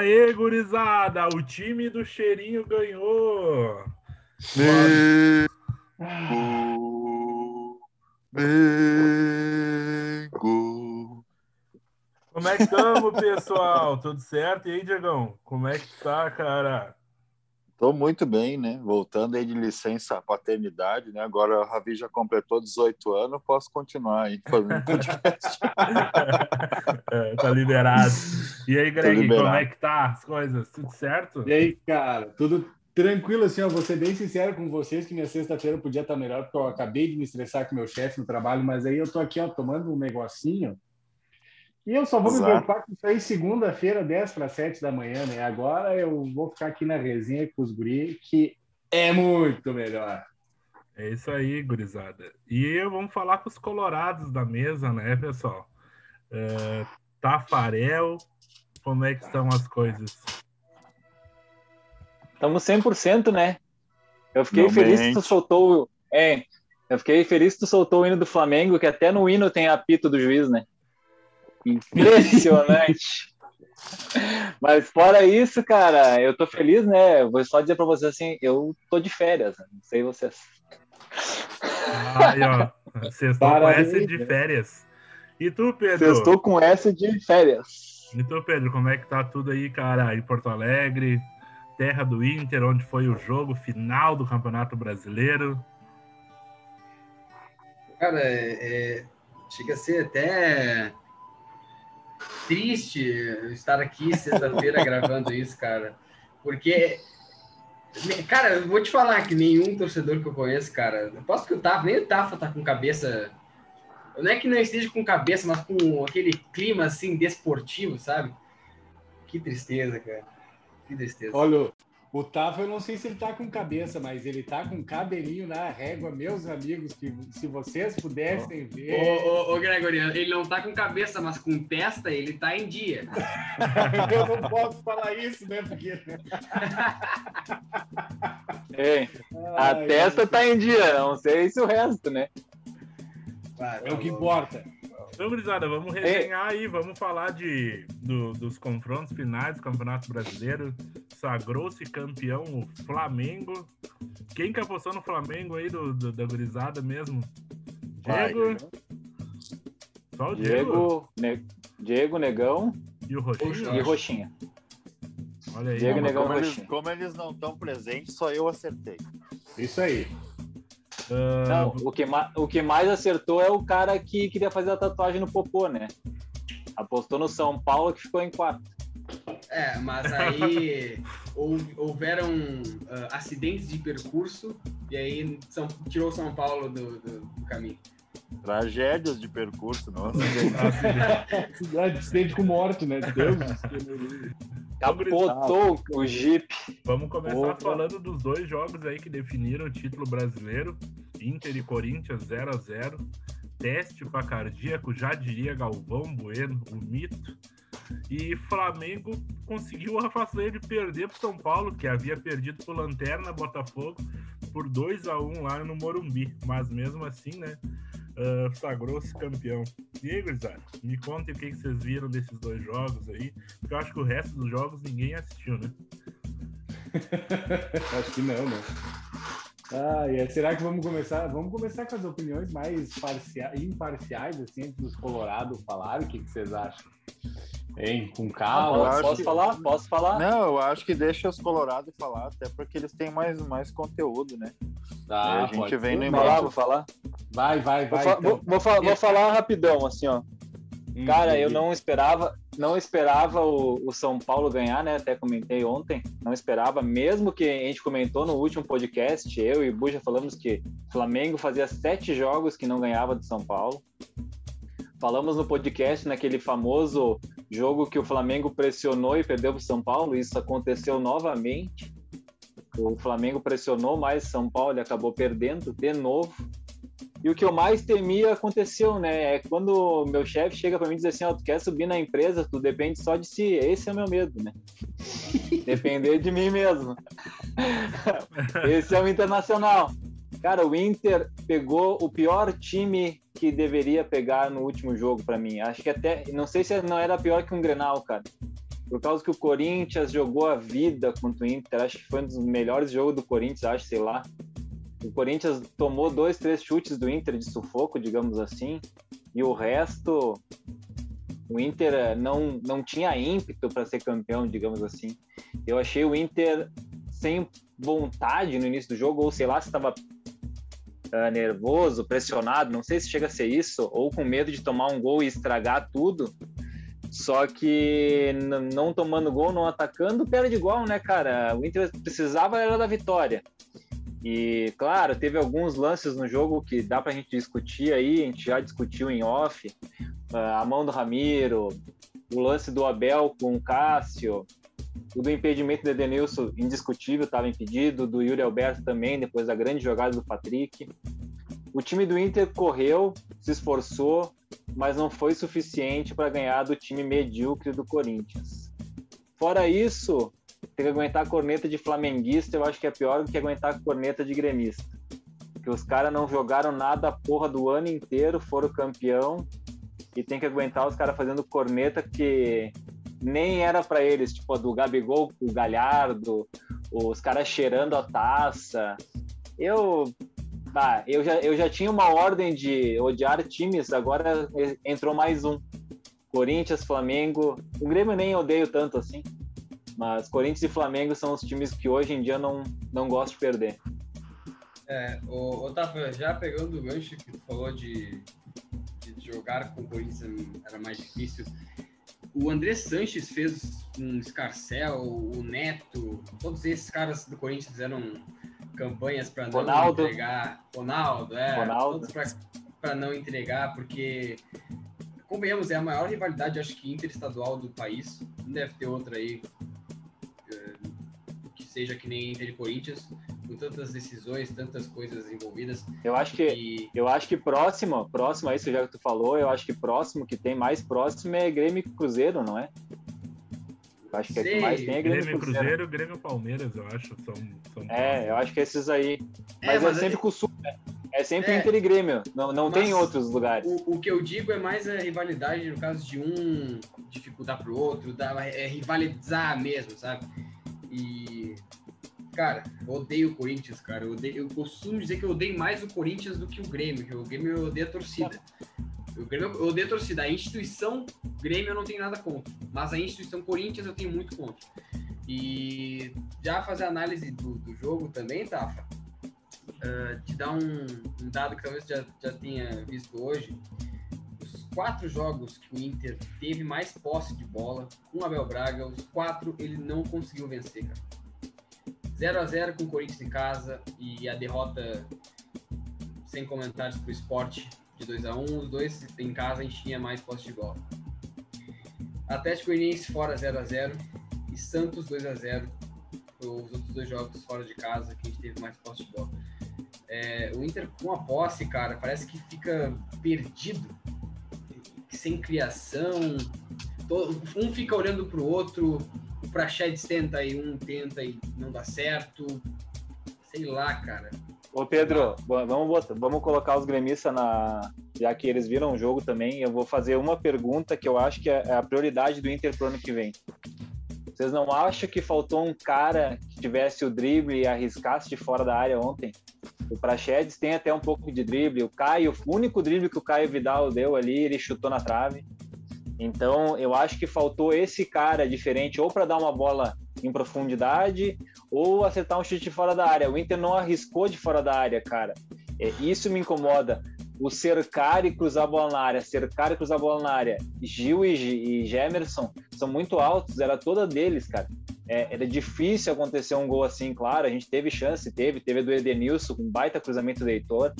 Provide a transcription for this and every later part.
Aê, gurizada! O time do cheirinho ganhou! Mengo. Como é que estamos, pessoal? Tudo certo? E aí, Diegão? Como é que tá, cara? Tô muito bem, né? Voltando aí de licença paternidade, né? Agora a Ravi já completou 18 anos, posso continuar aí fazendo podcast. É, tá liberado. E aí, Greg, como é que tá as coisas? Tudo certo? E aí, cara, tudo tranquilo assim, ó. Vou ser bem sincero com vocês que minha sexta-feira podia estar melhor, porque eu acabei de me estressar com meu chefe no trabalho, mas aí eu tô aqui, ó, tomando um negocinho. E eu só vou me Exato. preocupar com isso aí segunda-feira, 10 para 7 da manhã, né? Agora eu vou ficar aqui na resenha com os guri, que é muito melhor. É isso aí, gurizada. E vamos falar com os colorados da mesa, né, pessoal? É, Tafarel, como é que estão as coisas? Estamos 100%, né? Eu fiquei Finalmente. feliz que tu soltou. o- É, eu fiquei feliz que tu soltou o hino do Flamengo, que até no hino tem apito do juiz, né? Impressionante. Mas fora isso, cara, eu tô feliz, né? Eu Vou só dizer pra vocês assim, eu tô de férias, né? não sei vocês. Aí, ó, vocês estão com essa de férias. E tu, Pedro? Eu estou com essa de férias. E tu, Pedro, como é que tá tudo aí, cara? Em Porto Alegre, terra do Inter, onde foi o jogo final do Campeonato Brasileiro. Cara, é, é- chega a ser até triste estar aqui sexta-feira gravando isso, cara. Porque, cara, eu vou te falar que nenhum torcedor que eu conheço, cara, eu posso que o Tafa, nem o Tafa tá com cabeça. Não é que não esteja com cabeça, mas com aquele clima assim desportivo, sabe? Que tristeza, cara. Que tristeza. Olha, o Tafa, eu não sei se ele tá com cabeça, mas ele tá com cabelinho na régua, meus amigos, que se vocês pudessem Ô, ver. ô, ô, Gregoriano, ele não tá com cabeça, mas com testa ele tá em dia. eu não posso falar isso, né? Porque. É, a Ai, testa tá em dia, não sei se o resto, né? Vai, É o que importa. Então, gurizada, vamos resenhar aí, vamos falar de, do- dos confrontos finais do Campeonato Brasileiro. Sagrou-se campeão o Flamengo. Quem que apostou no Flamengo aí do, do- da gurizada mesmo? Diego. Só o Diego. Diego, Ne- Diego Negão E o Roxinho. Poxa, e Roxinha. Olha aí. Diego. Negão Como eles, Roxinha. como eles não estão presentes, só eu acertei. Isso aí. Ah, Não, o que, ma- o que mais acertou é o cara que queria fazer a tatuagem no popô, né? Apostou no São Paulo que ficou em quarto. É, mas aí hou- houveram ah, acidentes de percurso e aí São, tirou São Paulo do, do- do caminho. Tragédias de percurso, não. Cidade sede com morte, né? Deus. Capotou o Jeep. Vamos começar Opa. falando dos dois jogos aí que definiram o título brasileiro. Inter e Corinthians 0 a 0 Teste para cardíaco, já diria Galvão Bueno, o mito. E Flamengo conseguiu a façanha de perder para São Paulo, que havia perdido por Lanterna Botafogo por 2 a 1 lá no Morumbi. Mas mesmo assim, né? ah, Sagrou-se campeão. E aí, gurizada, me contem o que que vocês viram desses dois jogos aí. Porque eu acho que o resto dos jogos ninguém assistiu, né? Acho que não, né? Ah, e aí, será que vamos começar? Vamos começar com as opiniões mais parcia- imparciais, assim, dos Colorado falarem. O que, que vocês acham? Hein? Com eu calma. posso que- falar? Posso falar? Não, eu acho que deixa os Colorados falar, até porque eles têm mais, mais conteúdo, né? Tá, a gente vem no Vou falar, vou falar. Vai, vai, Vou, vai. fa- então. vou- vou vou falar rapidão, assim, ó. Hum, Cara, eu não esperava, não esperava o, o São Paulo ganhar, né? Até comentei ontem, não esperava, mesmo que a gente comentou no último podcast, eu e o Buja falamos que Flamengo fazia sete jogos que não ganhava do São Paulo. Falamos no podcast naquele famoso jogo que o Flamengo pressionou e perdeu para o São Paulo. Isso aconteceu novamente. O Flamengo pressionou mais São Paulo e acabou perdendo de novo. E o que eu mais temia aconteceu, né? É quando meu chefe chega para mim e diz assim: oh, tu quer subir na empresa, tu depende só de si. Esse é o meu medo, né? Depender de mim mesmo. Esse é o internacional. Cara, o Inter pegou o pior time que deveria pegar no último jogo para mim. Acho que até, não sei se não era pior que um Grenal, cara. Por causa que o Corinthians jogou a vida contra o Inter, acho que foi um dos melhores jogos do Corinthians, acho, sei lá. O Corinthians tomou dois, três chutes do Inter de sufoco, digamos assim, e o resto, o Inter não, não tinha ímpeto para ser campeão, digamos assim. Eu achei o Inter sem vontade no início do jogo, ou sei lá se estava uh, nervoso, pressionado, não sei se chega a ser isso, ou com medo de tomar um gol e estragar tudo. Só que não tomando gol, não atacando, perde igual, né, cara? O Inter precisava era da vitória. E, claro, teve alguns lances no jogo que dá pra gente discutir aí, a gente já discutiu em off. a mão do Ramiro, o lance do Abel com o Cássio, o do impedimento do Edenilson, indiscutível, estava impedido, do Yuri Alberto também, depois da grande jogada do Patrick. O time do Inter correu, se esforçou, mas não foi suficiente para ganhar do time medíocre do Corinthians. Fora isso, ter que aguentar a corneta de flamenguista, eu acho que é pior do que aguentar a corneta de gremista. Porque os caras não jogaram nada a porra do ano inteiro, foram campeão, e tem que aguentar os caras fazendo corneta que nem era para eles, tipo a do Gabigol, o Galhardo, os caras cheirando a taça. Eu, bah, eu, já, eu já tinha uma ordem de odiar times, agora entrou mais um. Corinthians, Flamengo. O Grêmio nem odeio tanto assim. Mas Corinthians e Flamengo são os times que hoje em dia não, não gosto de perder. É, o Otávio, já pegando o gancho que tu falou de, de jogar com o Corinthians era mais difícil. O André Sanches fez um escarcel, o Neto, todos esses caras do Corinthians fizeram campanhas para não Ronaldo. entregar. Ronaldo, é. Ronaldo. Para não entregar, porque convenhamos, é a maior rivalidade, acho que interestadual do país. Não deve ter outra aí seja que nem Inter e Corinthians, com tantas decisões, tantas coisas envolvidas. Eu acho que e... eu acho que próximo, próximo a isso já que tu falou, eu acho que próximo que tem mais próximo é Grêmio e Cruzeiro, não é? Eu acho que é que mais tem é Grêmio, Grêmio Cruzeiro. Cruzeiro, Grêmio Palmeiras, eu acho, são, são É, eu acho que esses aí. Mas é, mas é sempre com o Sul, né? É sempre é, Inter e Grêmio, não, não tem outros lugares. O, o, que eu digo é mais a rivalidade no caso de um dificultar pro outro, da, é rivalizar mesmo, sabe? E. Cara, eu odeio o Corinthians, cara. Eu, odeio, eu costumo dizer que eu odeio mais o Corinthians do que o Grêmio, que o Grêmio eu odeio a torcida. O Grêmio eu odeio a torcida. A instituição Grêmio eu não tenho nada contra. Mas a instituição Corinthians eu tenho muito contra. E já fazer análise do, do jogo também, Tafa, uh, te dar um, um, dado que talvez já, já tenha visto hoje quatro jogos que o Inter teve mais posse de bola com o Abel Braga, os quatro ele não conseguiu vencer, cara. 0 a 0 com o Corinthians em casa e a derrota sem comentários para o esporte de 2 a 1 Os dois em casa a gente tinha mais posse de bola. Atlético Goianiense fora 0 a 0 e Santos 2 a 0 Os outros dois jogos fora de casa que a gente teve mais posse de bola. É, o Inter com a posse, cara, parece que fica perdido sem criação. Um fica olhando para o outro, o Praxedes tenta e um tenta e não dá certo. Sei lá, cara. Ô Pedro, vamos, botar, vamos colocar os gremistas na. Já que eles viram o jogo também, eu vou fazer uma pergunta que eu acho que é, é a prioridade do Inter pro ano que vem. Vocês não acham que faltou um cara que tivesse o drible e arriscasse de fora da área ontem? O Praxedes tem até um pouco de drible. O Caio, o único drible que o Caio Vidal deu ali, ele chutou na trave. Então, eu acho que faltou esse cara diferente, ou para dar uma bola em profundidade, ou acertar um chute fora da área. O Inter não arriscou de fora da área, cara. É, isso me incomoda. O cercar e cruzar a bola na área, cercar e cruzar a bola na área. Gil e, Gemerson são muito altos, era toda deles, cara. É, era difícil acontecer um gol assim, claro. A gente teve chance, teve, teve do Edenilson, com um baita cruzamento do Heitor.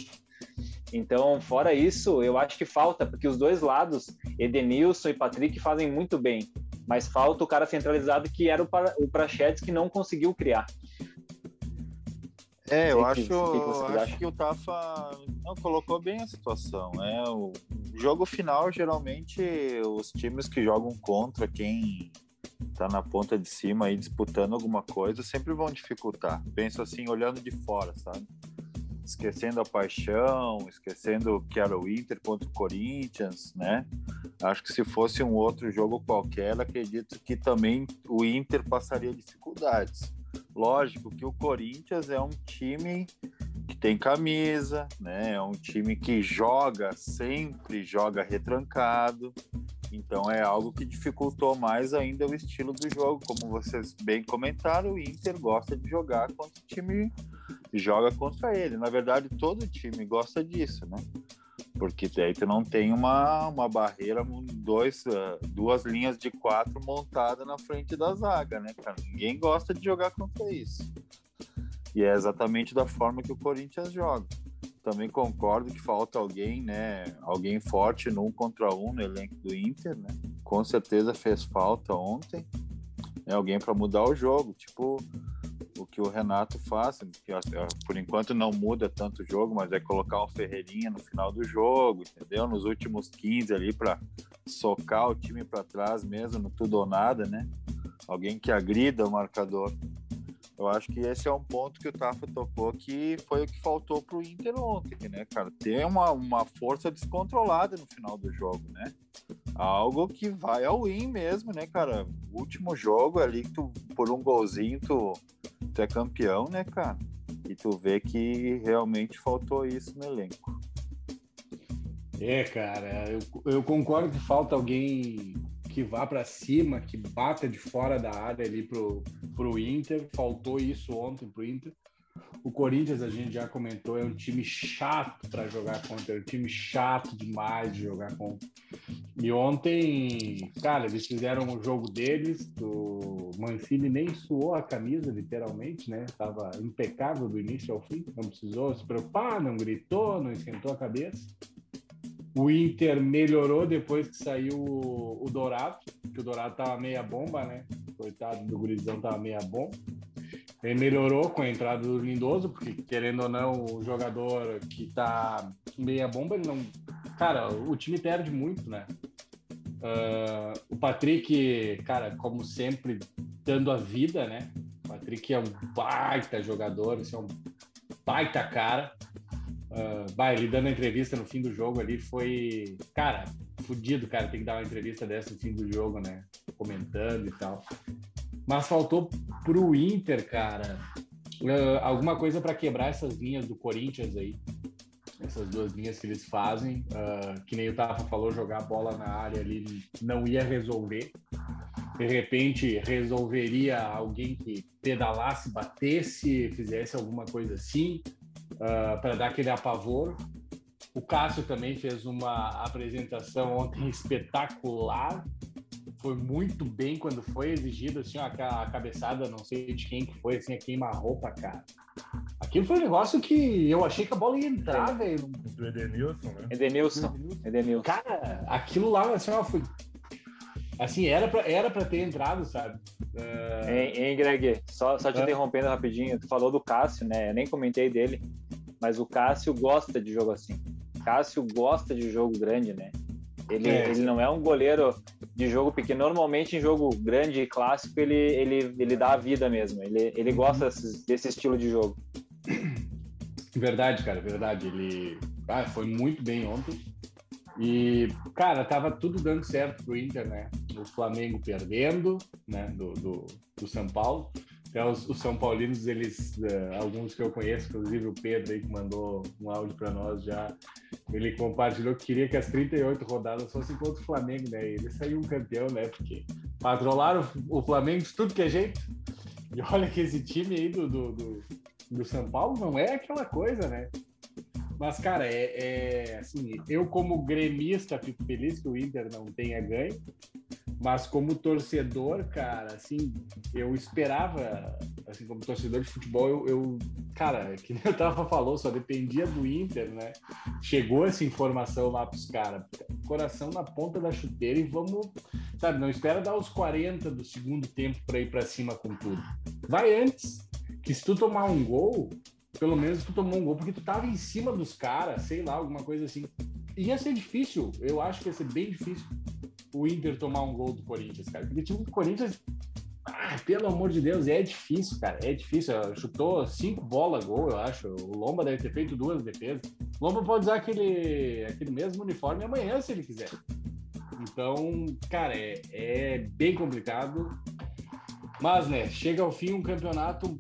Então, fora isso, eu acho que falta, porque os dois lados, Edenilson e Patrick, fazem muito bem. Mas falta o cara centralizado que era o, pra, o Prachetes que não conseguiu criar. É, eu acho, que- que acho que o Tafa não, colocou bem a situação. É, o jogo final, geralmente, os times que jogam contra quem tá na ponta de cima aí disputando alguma coisa sempre vão dificultar. Penso assim, olhando de fora, sabe? Esquecendo a paixão, esquecendo que era o Inter contra o Corinthians, né? Acho que se fosse um outro jogo qualquer, acredito que também o Inter passaria dificuldades. Lógico que o Corinthians é um time que tem camisa, né? É um time que joga sempre, joga retrancado. Então é algo que dificultou mais ainda o estilo do jogo. Como vocês bem comentaram, o Inter gosta de jogar contra o time joga contra ele. Na verdade, todo time gosta disso, né? Porque daí tu não tem uma, uma barreira, dois, eh, duas linhas de quatro montada na frente da zaga, né, cara? Ninguém gosta de jogar contra isso. E é exatamente da forma que o Corinthians joga. Também concordo que falta alguém, né? Alguém forte no um contra um no elenco do Inter, né? Com certeza fez falta ontem. É alguém para mudar o jogo, tipo o que o Renato faz, que ó, por enquanto não muda tanto o jogo, mas é colocar um Ferreirinha no final do jogo, entendeu? Nos últimos 15 ali para socar o time para trás mesmo, no tudo ou nada, né? Alguém que agrida o marcador. Eu acho que esse é um ponto que o Tafa tocou que foi o que faltou pro Inter ontem, né, cara? Ter uma, uma força descontrolada no final do jogo, né? Algo que vai ao win mesmo, né, cara? O último jogo ali, que tu, por um golzinho, tu, tu é campeão, né, cara? E tu vê que realmente faltou isso no elenco. É, cara, eu, eu concordo que falta alguém que vá para cima, que bata de fora da área ali pro, pro Inter. Faltou isso ontem pro Inter. O Corinthians, a gente já comentou, é um time chato para jogar contra, é um time chato demais de jogar contra. E ontem, cara, eles fizeram o jogo deles, o Mancini nem suou a camisa, literalmente, né? Tava impecável do início ao fim, não precisou se preocupar, não gritou, não esquentou a cabeça. O Inter melhorou depois que saiu o, o Dourado, que o Dourado tava meia bomba, né? Coitado do gurizão tava meia bomba. Ele melhorou com a entrada do Lindoso, porque querendo ou não, o jogador que tá meia bomba, ele não. Cara, o time perde muito, né? Uh, o Patrick, cara, como sempre, dando a vida, né? O Patrick é um baita jogador, assim, é um baita cara. Uh, bah, ele dando a entrevista no fim do jogo ali foi, cara, fudido, cara, tem que dar uma entrevista dessa no fim do jogo, né? Comentando e tal. Mas faltou pro Inter, cara, uh, alguma coisa para quebrar essas linhas do Corinthians aí. Essas duas linhas que eles fazem. Uh, que nem o Tafa falou, jogar a bola na área ali não ia resolver. De repente, resolveria alguém que pedalasse, batesse, fizesse alguma coisa assim, uh, para dar aquele apavoro. O Cássio também fez uma apresentação ontem espetacular foi muito bem quando foi exigido, assim, ó, a cabeçada, não sei de quem que foi, assim, a queima-roupa, cara. Aquilo foi um negócio que eu achei que a bola ia entrar, velho. Do Edenilson, né? Edenilson. Edenilson. Cara, aquilo lá, assim, ó, foi... Assim, era pra, era pra ter entrado, sabe? Uh... Hein, hein, Greg? Só, só te É. interrompendo rapidinho. Tu falou do Cássio, né? Eu nem comentei dele, mas o Cássio gosta de jogo assim. Cássio gosta de jogo grande, né? Ele, É. ele não é um goleiro de jogo pequeno. Normalmente, em jogo grande e clássico, ele, ele, ele dá a vida mesmo. Ele, ele gosta desse, desse estilo de jogo. Verdade, cara, verdade. Ele ah, foi muito bem ontem. E, cara, tava tudo dando certo pro Inter, né? O Flamengo perdendo, né? Do, do, do São Paulo. Até os, os São Paulinos, eles, eh, alguns que eu conheço, inclusive o Pedro aí que mandou um áudio para nós já, ele compartilhou que queria que as 38 rodadas fossem contra o Flamengo, né? E ele saiu um campeão, né? Porque patrolaram o Flamengo de tudo que é jeito. E olha que esse time aí do, do, do, do São Paulo não é aquela coisa, né? Mas, cara, é, é assim, eu como gremista fico feliz que o Inter não tenha ganho. Mas como torcedor, cara, assim, eu esperava, assim, como torcedor de futebol, eu, eu cara, que nem o Tafa falou, só dependia do Inter, né? Chegou essa informação lá pros caras. Coração na ponta da chuteira e vamos, sabe, não espera dar os 40 do segundo tempo para ir para cima com tudo. Vai antes, que se tu tomar um gol, pelo menos tu tomou um gol porque tu tava em cima dos caras, sei lá, alguma coisa assim. Ia ser difícil, eu acho que ia ser bem difícil o Inter tomar um gol do Corinthians, cara. Porque o time do Corinthians, ah, pelo amor de Deus, é difícil, cara. É difícil. Chutou cinco bolas gol, eu acho. O Lomba deve ter feito duas defesas. O Lomba pode usar aquele, aquele mesmo uniforme amanhã, se ele quiser. Então, cara, é, é bem complicado. Mas, né, chega ao fim um campeonato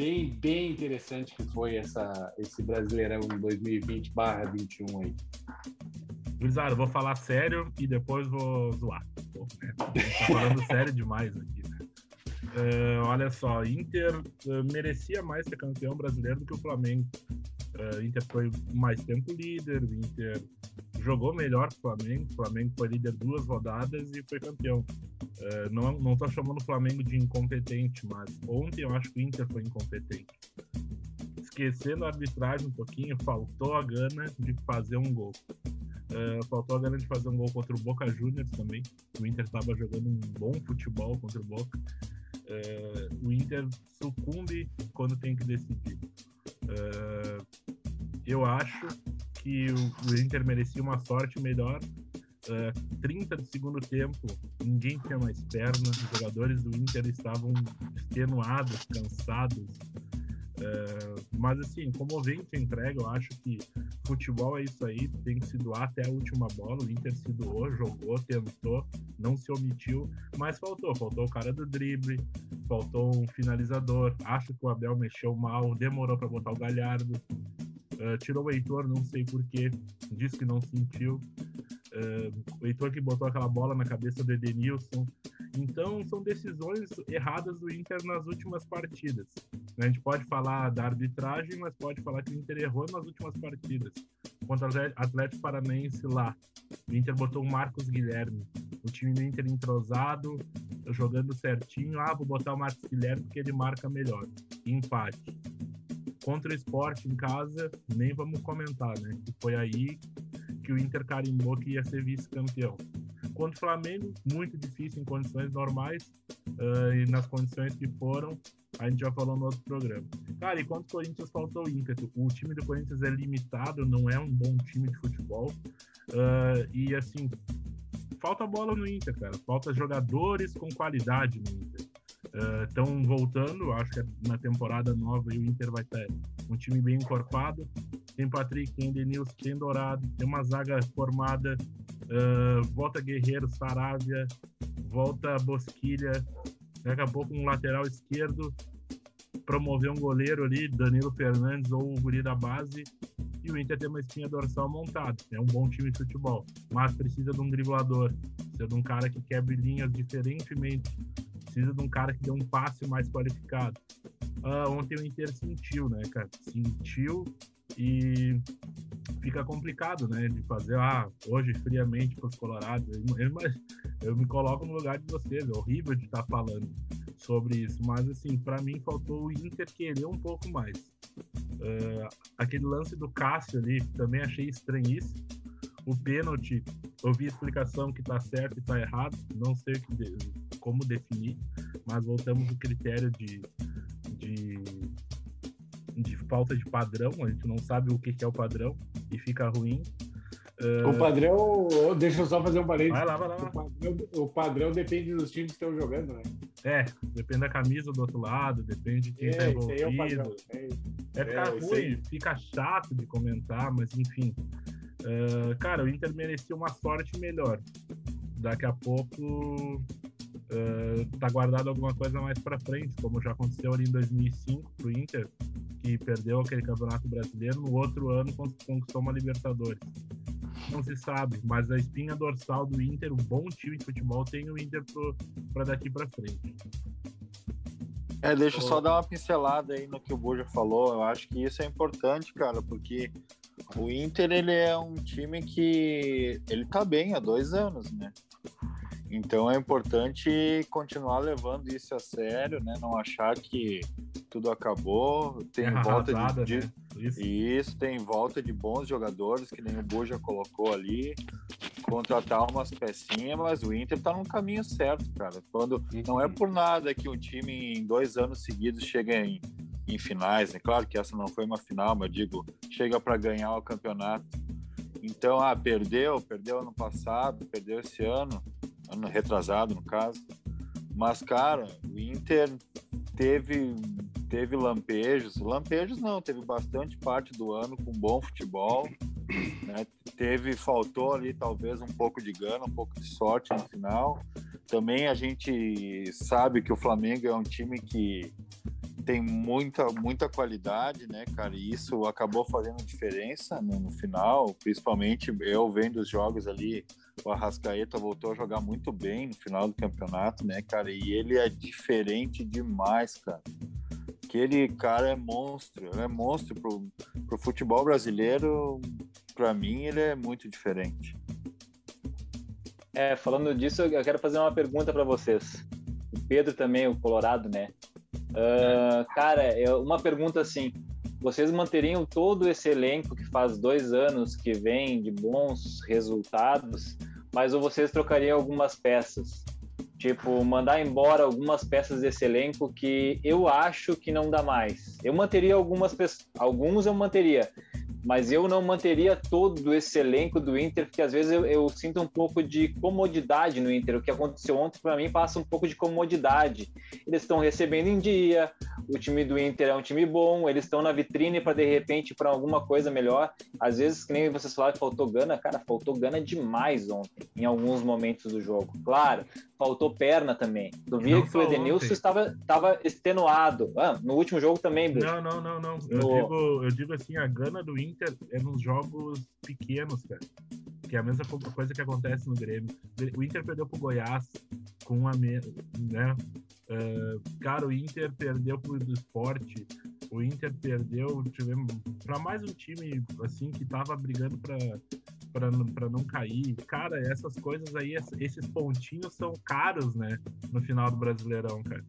bem, bem interessante que foi essa, esse Brasileirão 2020/21 aí. Gurizada, vou falar sério e depois vou zoar. Pô, né? Tá falando sério demais aqui, né? Uh, olha só, Inter uh, merecia mais ser campeão brasileiro do que o Flamengo. Uh, Inter foi mais tempo líder, Inter jogou melhor que o Flamengo. O Flamengo foi líder duas rodadas e foi campeão. Uh, não, não tô chamando o Flamengo de incompetente, mas ontem eu acho que o Inter foi incompetente. Esquecendo a arbitragem um pouquinho, faltou a gana de fazer um gol. Uh, faltou a gana de fazer um gol contra o Boca Juniors também. O Inter estava jogando um bom futebol contra o Boca. Uh, o Inter sucumbe quando tem que decidir. Eu acho que o, Inter merecia uma sorte melhor. Uh, 30 do segundo tempo, ninguém tinha mais perna, os jogadores do Inter estavam extenuados, cansados. Uh, mas assim, comovente a entrega, eu acho que futebol é isso aí, tem que se doar até a última bola. O Inter se doou, jogou, tentou, não se omitiu, mas faltou. Faltou o cara do drible, faltou um finalizador. Acho que o Abel mexeu mal, demorou para botar o Galhardo. Uh, tirou o Heitor, não sei porquê, disse que não sentiu. Uh, o Heitor que botou aquela bola na cabeça do Edenilson. Então, são decisões erradas do Inter nas últimas partidas. A gente pode falar da arbitragem, mas pode falar que o Inter errou nas últimas partidas. Contra o Atlético Paranaense lá, o Inter botou o Marcos Guilherme. O time do Inter entrosado, jogando certinho. Ah, vou botar o Marcos Guilherme porque ele marca melhor. Empate contra o esporte em casa, nem vamos comentar, né? Foi aí que o Inter carimbou que ia ser vice-campeão. Contra o Flamengo, muito difícil em condições normais uh, e nas condições que foram, a gente já falou no outro programa. Cara, e quanto o Corinthians faltou ímpeto? O time do Corinthians é limitado, não é um bom time de futebol. Uh, e assim, falta bola no Inter, cara. Falta jogadores com qualidade no Inter estão uh, voltando, acho que na temporada nova o Inter vai ter um time bem encorpado. Tem Patrick, tem Denilson, tem Dourado, tem uma zaga formada, uh, volta Guerreiro, Saravia, volta Bosquilha, daqui a pouco um lateral esquerdo, promover um goleiro ali, Danilo Fernandes ou o guri da base, e o Inter tem uma espinha dorsal montada. É um bom time de futebol, mas precisa de um driblador, precisa de um cara que quebre linhas diferentemente precisa de um cara que dê um passe mais qualificado. Uh, ontem o Inter sentiu, né, cara? Sentiu e fica complicado, né, de fazer, ah, hoje friamente para os colorados. Eu, eu me coloco no lugar de vocês, é horrível de estar falando sobre isso, mas assim, para mim faltou o Inter querer um pouco mais. Uh, aquele lance do Cássio ali, também achei estranhíssimo. O pênalti, eu vi a explicação que tá certo e tá errado, não sei o que como definir, mas voltamos ao critério de, de, de falta de padrão, a gente não sabe o que, que é o padrão e fica ruim. Uh... O padrão, deixa eu só fazer um parênteses. Vai lá, vai lá. O padrão, o padrão depende dos times que estão jogando, né? É, depende da camisa do outro lado, depende de quem está é, envolvido. É, o padrão. é, é ficar é, ruim, fica chato de comentar, mas enfim. Uh, cara, o Inter merecia uma sorte melhor. Daqui a pouco uh, tá guardado alguma coisa mais para frente, como já aconteceu ali em 2005 pro Inter, que perdeu aquele campeonato brasileiro, no outro ano conquistou uma Libertadores. Não se sabe, mas a espinha dorsal do Inter, um bom time de futebol, tem o Inter para daqui para frente. É, deixa eu só dar uma pincelada aí no que o Boja falou. Eu acho que isso é importante, cara, porque o Inter ele é um time que ele tá bem há dois anos, né? Então é importante continuar levando isso a sério, né? Não achar que tudo acabou. Tem Terra volta arrasada, de, né? Isso. isso, tem volta de bons jogadores, que nem o Bu já colocou ali. Contratar umas pecinhas, mas o Inter tá no caminho certo, cara. Quando não é por nada que um time em dois anos seguidos chega em, em finais, né? Claro que essa não foi uma final, mas eu digo, chega para ganhar o campeonato. Então, ah, perdeu, perdeu ano passado, perdeu esse ano, ano retrasado no caso. Mas, cara, o Inter teve teve lampejos, lampejos não, teve bastante parte do ano com bom futebol, né? Teve, faltou ali talvez um pouco de gana, um pouco de sorte no final. Também a gente sabe que o Flamengo é um time que tem muita, muita qualidade, né, cara? E isso acabou fazendo diferença no, no final, principalmente eu vendo os jogos ali, o Arrascaeta voltou a jogar muito bem no final do campeonato, né, cara? E ele é diferente demais, cara. Aquele cara é monstro, ele é monstro pro, pro futebol brasileiro. Pra mim, ele é muito diferente. É, falando disso, eu quero fazer uma pergunta para vocês. O Pedro também, o Colorado, né? Ah, cara, uma pergunta assim: vocês manteriam todo esse elenco que faz dois anos que vem de bons resultados, mas vocês trocariam algumas peças? Tipo, mandar embora algumas peças desse elenco que eu acho que não dá mais. Eu manteria algumas pessoas, alguns eu manteria, mas eu não manteria todo esse elenco do Inter, porque às vezes eu, eu sinto um pouco de comodidade no Inter. O que aconteceu ontem, para mim, passa um pouco de comodidade. Eles estão recebendo em dia, o time do Inter é um time bom, eles estão na vitrine para de repente para alguma coisa melhor. Às vezes, que nem vocês falaram que faltou gana, cara, faltou gana demais ontem, em alguns momentos do jogo. Claro, faltou perna também. Tu via que o Edenilson ontem. estava, estava extenuado. Ah, no último jogo também, Bruno. Não, não, não, não. Eu, No- digo, eu digo assim, a gana do Inter é nos jogos pequenos, cara. Que é a mesma co- coisa que acontece no Grêmio. O Inter perdeu pro Goiás com menos, né? Ah, cara, o Inter perdeu pro do esporte. O Inter perdeu, tivemos para mais um time assim que tava brigando para para não cair. Cara, essas coisas aí, ess- esses pontinhos são caros, né? No final do Brasileirão, cara.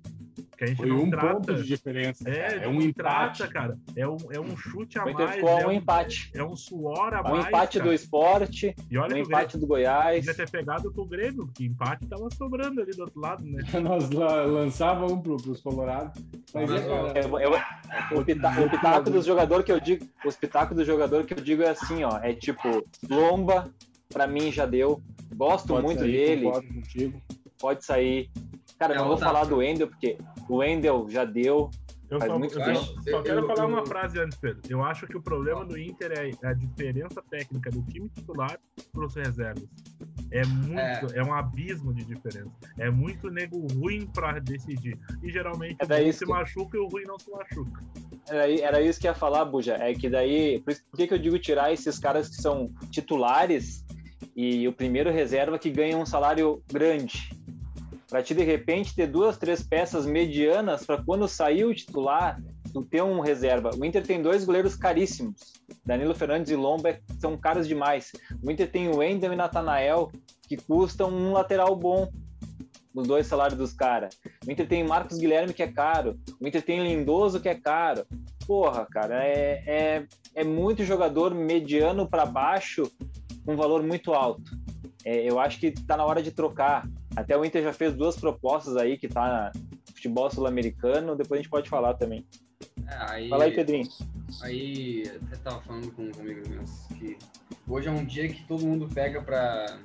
Que a gente Foi não um trata. ponto de diferença. É, cara. é é um empate. trata, cara. É um, é um chute a mais. ficou a é um empate. É um suor a Um mais. empate cara. do esporte, E olha um empate do Goiás. podia ter pegado com o Grêmio, que empate tava sobrando ali do outro lado, né? Nós la- lançávamos um pro, pros Colorados. Mas, Mas, é, Eu- eu- o, pita, o pitaco dos jogadores que eu digo, os pitacos do jogador que eu digo é assim, ó, é tipo, Lomba, pra mim já deu. Gosto pode muito sair, dele, pode sair. Cara, É, não vou Otávio. falar do Wendel, porque o Wendel já deu. Eu Faz só, muito eu tempo. só- Eu- quero eu- falar uma frase antes, Pedro. Eu acho que o problema do Inter é a diferença técnica do time titular para os reservas. É muito, é. um abismo de diferença. É muito nego ruim para decidir. E geralmente É o bom isso se que- machuca e o ruim não se machuca. Era, era isso que ia falar, Buja. É que daí. Por, isso, por que, que eu digo tirar esses caras que são titulares e o primeiro reserva que ganha um salário grande? Pra te, de repente, ter duas, três peças medianas para quando sair o titular, tu ter um reserva. O Inter tem dois goleiros caríssimos. Danilo Fernandes e Lomba são caros demais. O Inter tem o Wendel e Natanael, que custam um lateral bom. Os dois salários dos caras. O Inter tem Marcos Guilherme, que é caro. O Inter tem Lindoso, que é caro. Porra, cara, é, é, é muito jogador mediano para baixo com valor muito alto. É, eu acho que tá na hora de trocar. Até o Inter já fez duas propostas aí que tá no futebol sul-americano. Depois a gente pode falar também. É, aí, Fala aí, Pedrinho. Aí, até tava falando com um amigo meu que hoje é um dia que todo mundo pega pra.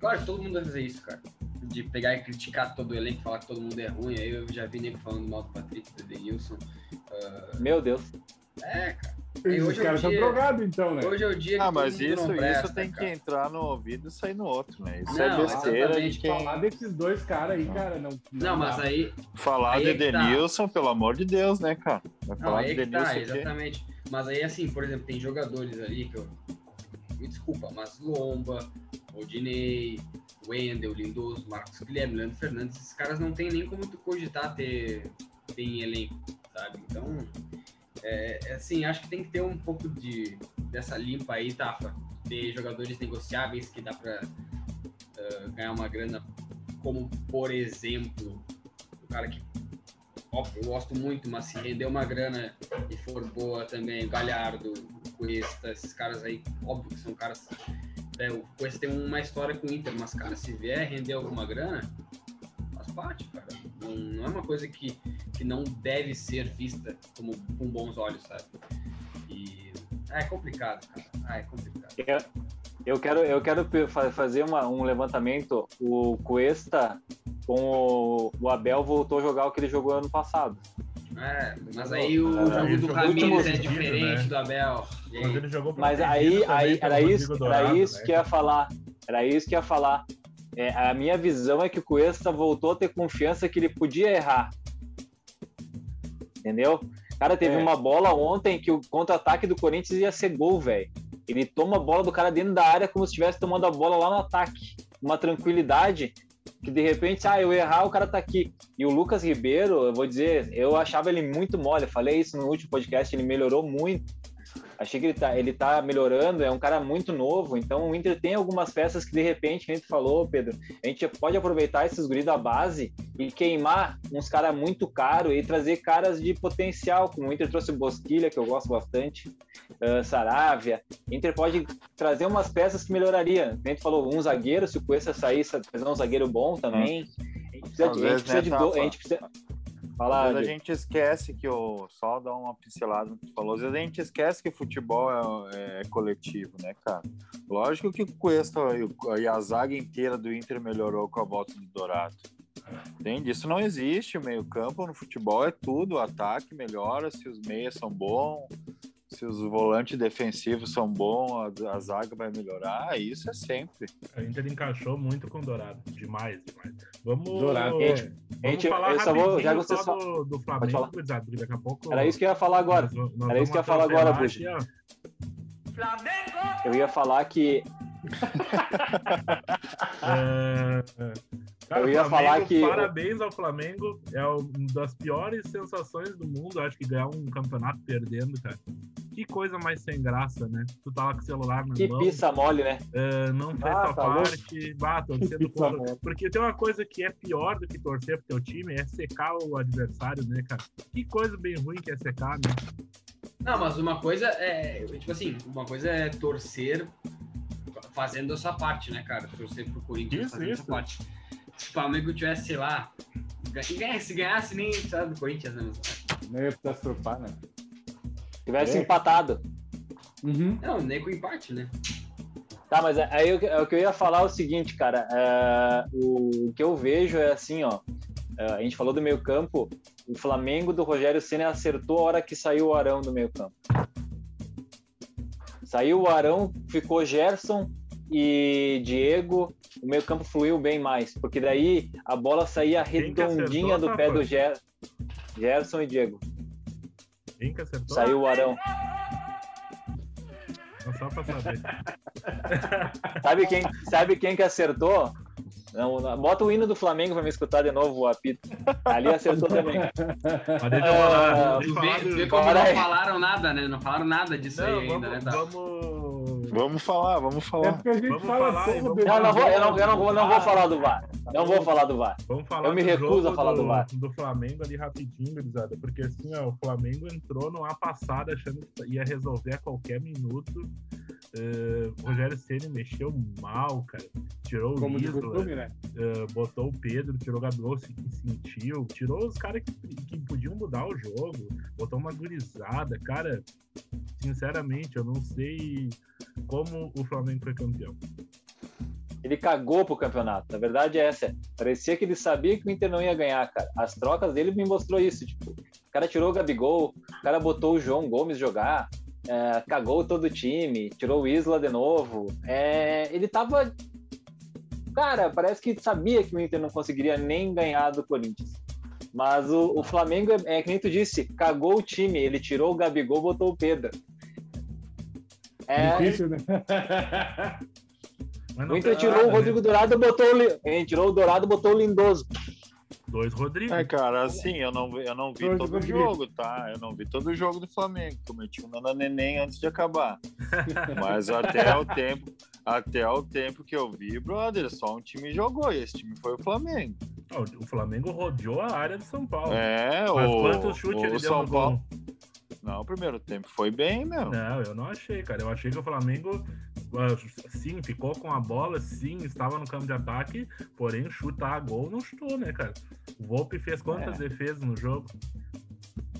Claro todo mundo vai fazer isso, cara. De pegar e criticar todo o elenco, falar que todo mundo é ruim. Aí eu já vi nego falando mal do Patrick, do Denilson. Meu Deus. É, cara. Esses hoje é o caras estão dia- drogados, então, né? Hoje é o dia que Ah, todo mas mundo isso, não presta, isso tem cara. que entrar no ouvido e sair no outro, né? Isso Não, é besteira de exatamente. quem... Falar desses dois caras aí, cara, não. Não, mas dá. aí, Falar Aí de é que tá. Denilson, pelo amor de Deus, né, cara? Vai Não, falar aí de é que tá, Denilson aqui. exatamente. Mas aí, assim, por exemplo, tem jogadores ali que eu. Me desculpa, mas Lomba, Odinei, Wendel, Lindoso, Marcos Guilherme, Leandro Fernandes, esses caras não tem nem como tu cogitar ter, ter em elenco, sabe? Então, é, é assim, acho que tem que ter um pouco de dessa limpa aí, Tafa. Ter jogadores negociáveis que dá pra. uh, ganhar uma grana, como por exemplo, o cara que óbvio, eu gosto muito, mas se render uma grana e for boa também, Galhardo, Cuesta, esses caras aí, óbvio que são caras. É, o Cuesta tem uma história com o Inter, mas, cara, se vier render alguma grana, faz parte, cara. Não, não é uma coisa que, que não deve ser vista como com bons olhos, sabe? E ah, é complicado, cara. Ah, é complicado. Eu, eu quero, eu quero fazer uma- um levantamento. O Cuesta com o, o Abel voltou a jogar o que ele jogou ano passado. É, mas aí o Ah, jogo do Ramires é diferente né? do Abel. Mas aí? ele jogou Mas aí, aí era isso, Dourado, era isso né? que ia falar. Era isso que ia falar. É, a minha visão é que o Cuesta voltou a ter confiança que ele podia errar. Entendeu? Cara, teve É. uma bola ontem que o contra-ataque do Corinthians ia ser gol, velho. Ele toma a bola do cara dentro da área como se estivesse tomando a bola lá no ataque. Uma tranquilidade que de repente, ah, eu errar, o cara tá aqui. E o Lucas Ribeiro, eu vou dizer, eu achava ele muito mole. Eu falei isso no último podcast, ele melhorou muito. Achei que ele tá, ele tá melhorando, é um cara muito novo, então o Inter tem algumas peças que de repente, a gente falou, Pedro, a gente pode aproveitar esses guris da base e queimar uns caras muito caros e trazer caras de potencial, como o Inter trouxe o Bosquilha, que eu gosto bastante, ah, Saravia. O Inter pode trazer umas peças que melhoraria. A gente falou, um zagueiro, se o Cuesta sair, trazer um zagueiro bom também. A gente precisa, de, a gente vezes, precisa né, de do- Tafa? a gente precisa... Às Fala, vezes a gente esquece que o. Só dar uma pincelada no que tu falou. Às vezes a gente esquece que futebol é, é coletivo, né, cara? Lógico que o Cuesta e a zaga inteira do Inter melhorou com a volta do Dourado. Entende? Isso não existe. O meio-campo no futebol é tudo. O ataque melhora se os meias são bons, se os volantes defensivos são bons, a, a zaga vai melhorar. Isso é sempre. A Inter encaixou muito com o Dourado. Demais, demais. Vamos. Dourado. Gente, Vamos Gente, falar eu só vou- já que vocês só do, do falar. Flamengo, gurizada, porque daqui a pouco. Era isso que eu ia falar agora. nós nós Era isso que eu ia falar agora, ó. Eu ia falar que É, cara, Eu ia Flamengo, falar que- Parabéns ao Flamengo. É uma das piores sensações do mundo. Acho que ganhar um campeonato perdendo, cara. Que coisa mais sem graça, né? Tu lá com o celular na que mão, pista mole, né? é, não fez Ah, tua tá parte, bah, torcendo Que contra. Porque tem uma coisa que é pior do que torcer pro teu time, é secar o adversário, né, cara? Que coisa bem ruim que é secar, né? Não, mas uma coisa é, tipo assim, uma coisa é torcer fazendo a sua parte, né, cara? Torcer pro Corinthians Isso, fazendo a isso. sua parte. Se o Flamengo tivesse, sei lá, se ganhasse nem sabe do Corinthians, né? Não ia precisar se preocupar, né? Tivesse É. empatado. Uhum. não, nem com empate, né? Tá, mas aí o que- o que eu ia falar é o seguinte, cara. é, o que eu vejo é assim, ó. é, a gente falou do meio campo. O Flamengo do Rogério Senna acertou a hora que saiu o Arão do meio campo. Saiu o Arão, ficou Gerson e Diego. O meio campo fluiu bem mais, porque daí a bola saía redondinha acertou, do pé do Ger Gerson e Diego. Quem que acertou? Saiu o Arão. Só pra saber. Sabe quem, sabe quem que acertou? Não, não, bota o hino do Flamengo pra me escutar de novo o apito. Ali acertou também. Mas deixa eu falar, Ah, deixa eu vê, falar do- vê como não falaram nada, né? Não falaram nada disso Não, aí ainda, né? vamos, Tá? vamos... Vamos falar, vamos É falar. porque a gente Vamos fala falar todo vamos- Não, não vou, eu não, eu não vou, não vou falar do VAR. Não vou falar do VAR. Vamos falar Eu me do recuso a falar do VAR. do Flamengo ali rapidinho, gurizada, porque assim, ó, o Flamengo entrou numa passada achando que ia resolver a qualquer minuto. Eh, o Rogério Ceni mexeu mal, cara. Tirou Como o Isla, costume, né? eh, botou o Pedro, tirou o Gabigol, se que sentiu, tirou os caras que, que podiam mudar o jogo, botou uma gurizada. Cara, sinceramente, eu não sei como o Flamengo foi campeão. Ele cagou pro campeonato. A verdade é essa. Parecia que ele sabia que o Inter não ia ganhar, cara. As trocas dele me mostrou isso. Tipo, o cara tirou o Gabigol, o cara botou o João Gomes jogar, é, cagou todo o time, tirou o Isla de novo. É, ele tava. Cara, parece que sabia que o Inter não conseguiria nem ganhar do Corinthians. Mas o, o Flamengo, é, é que nem tu disse, cagou o time. Ele tirou o Gabigol, botou o Pedro. É, Difícil, né? Mas o não Inter tirou nada, o Rodrigo né? Dourado, botou o, Li- ele tirou o Dourado, botou o Lindoso. Dois Rodrigo. É, cara, assim, eu não, vi- eu não vi Dois todo o jogo, tá? Eu não vi todo o jogo do Flamengo. Cometi um nananeném antes de acabar. Mas até o tempo, até o tempo que eu vi, brother, só um time jogou e esse time foi o Flamengo. O Flamengo rodeou a área do São Paulo. É, Mas o, quantos chutes o ele deu São no Paulo. gol? Não, o primeiro tempo foi bem, meu. Não, eu não achei, cara. Eu achei que o Flamengo, ah, sim, ficou com a bola, sim, estava no campo de ataque, porém chutar a gol não chutou, né, cara? O Volpe fez quantas defesas no jogo?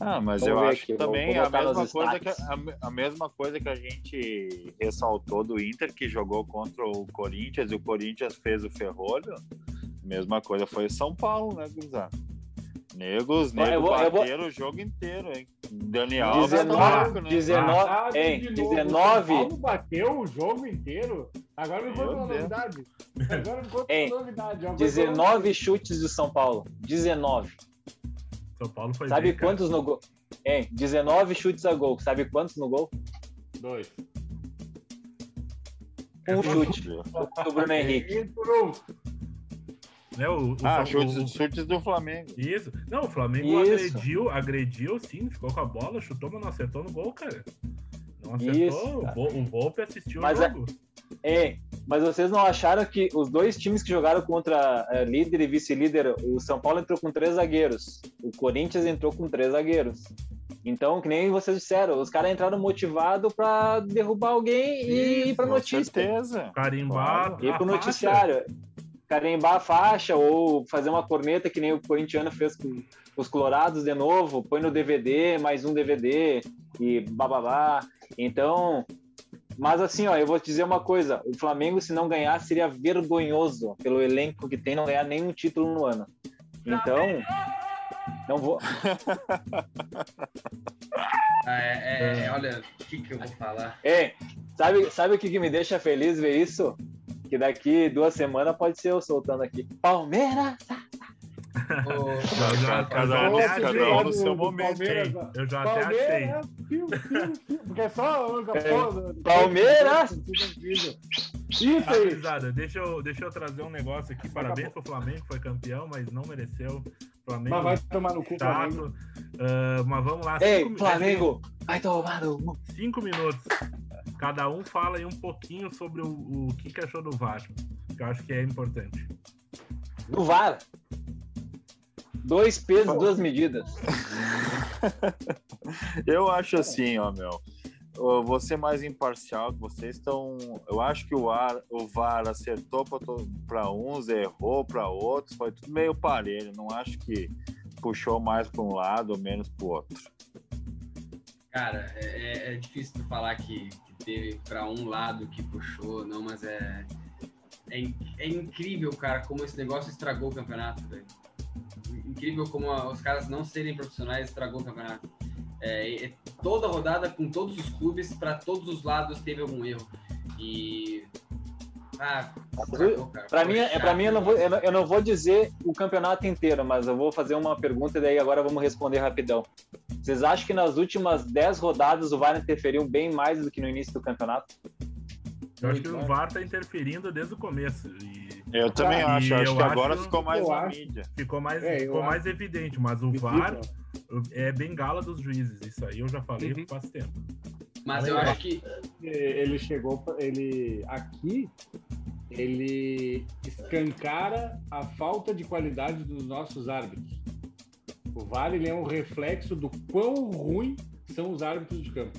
Ah, mas Vamos eu acho aqui, que também a mesma, coisa que, a, a mesma coisa que a gente ressaltou do Inter, que jogou contra o Corinthians, e o Corinthians fez o ferrolho. Mesma coisa foi o São Paulo, né, Guizar? Eu negros vou- eu vou- bateram o jogo inteiro, hein? Daniel Alves tá 19, louco, né? 19, Ah, hein, de novo, O 19, São Paulo bateu o jogo inteiro. Agora me conta uma novidade. Agora me conta Ei, uma novidade. Coisa 19 chutes do São Paulo. 19. São Paulo foi Sabe bem, cara. quantos no gol? Hein, 19 chutes a gol. Sabe quantos no gol? Dois. Um É, chute do Bruno Henrique. E. Né, o, o Ah, São- chutes, o- chutes do Flamengo. Isso. Não, o Flamengo Isso. agrediu, agrediu sim, ficou com a bola, chutou, mas não acertou no gol, cara. Não acertou. Isso, o, cara. O Volpe assistiu Mas o é- jogo. Hein, mas vocês não acharam que os dois times que jogaram contra eh, líder e vice-líder, o São Paulo entrou com três zagueiros, o Corinthians entrou com três zagueiros. Então, que nem vocês disseram, os caras entraram motivados pra derrubar alguém e ir pra Com notícia. certeza. Carimbar. Ir a pro faixa. Carimbar a faixa ou fazer uma corneta que nem o corintiano fez com os colorados de novo, põe no DVD, mais um DVD e bababá. Então, mas assim, ó, eu vou te dizer uma coisa, o Flamengo se não ganhar seria vergonhoso pelo elenco que tem não ganhar nenhum título no ano. Então, não vou. Ah, é, é, olha, o que, que eu vou falar? Ei, sabe, sabe o que, que me deixa feliz ver isso? Que daqui duas semanas pode ser eu soltando aqui. Palmeiras! Cada um- até cada achei. um no seu momento, Palmeiras, hein? Eu já até achei. Palmeiras, fio, fio, fio, porque é só a única É. porra. Palmeiras! Isso Ah, aí. deixa eu, deixa eu trazer um negócio aqui. Parabéns pro Flamengo, foi campeão, mas não mereceu. Flamengo Mas vai tomar no cu, Flamengo. Ah, mas vamos lá. Ei, cinco- Flamengo! Vai tomar no cu. Cinco minutos. Cada um fala aí um pouquinho sobre o, o que, que achou do VAR. Que eu acho que é importante. Do VAR. Dois pesos, duas medidas. Eu acho assim, ó, meu. Eu vou ser mais imparcial, que vocês estão. Eu acho que o, ar, o VAR acertou para uns, errou para outros, foi tudo meio parelho. Não acho que puxou mais para um lado ou menos para o outro. Cara, é, é- é difícil falar que teve pra um lado que puxou, não, mas é, é, é incrível, cara, como esse negócio estragou o campeonato, velho. Incrível como a- os caras não serem profissionais estragou o campeonato. É, é toda rodada com todos os clubes, pra todos os lados teve algum erro. E. Ah. Pra Ficou mim, é, pra mim eu, não vou, eu, não, eu não vou dizer o campeonato inteiro, mas eu vou fazer uma pergunta e daí agora vamos responder rapidão. Vocês acham que nas últimas 10 rodadas o VAR interferiu bem mais do que no início do campeonato? Eu acho que o VAR tá interferindo desde o começo. E Eu também Ah, acho. Acho que agora acho- ficou mais na acho- mídia. ficou mais, É, ficou acho- mais evidente. Mas o VAR é bengala dos juízes. Isso aí eu já falei Uhum. faz tempo. Mas eu acho que. ele chegou, ele aqui, ele escancara a falta de qualidade dos nossos árbitros. O VAR ele é um reflexo do quão ruim são os árbitros de campo.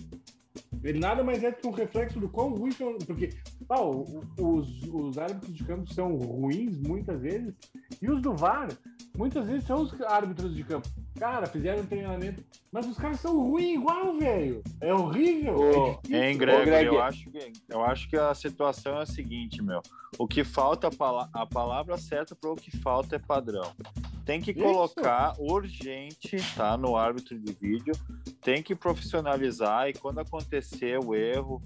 Ele nada mais é que um reflexo do quão ruim são, porque o- os, os árbitros de campo são ruins muitas vezes e os do VAR muitas vezes são os árbitros de campo. Cara, fizeram um treinamento, mas os caras são ruins igual, velho. É horrível. Ô, é. Hein, Gregory, Greg. eu, acho que, eu acho que a situação é a seguinte, meu. O que falta, a, pala- a palavra certa para o que falta é padrão. Tem que Isso. colocar urgente, tá? No árbitro de vídeo. Tem que profissionalizar e quando acontecer o erro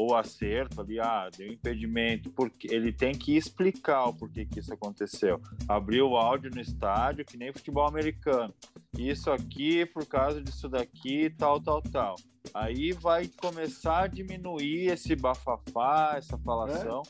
ou acerto ali, ah, deu impedimento, porque ele tem que explicar o porquê que isso aconteceu. Abrir o áudio no estádio, que nem futebol americano. Isso aqui por causa disso daqui, tal, tal, tal. Aí vai começar a diminuir esse bafafá, essa falação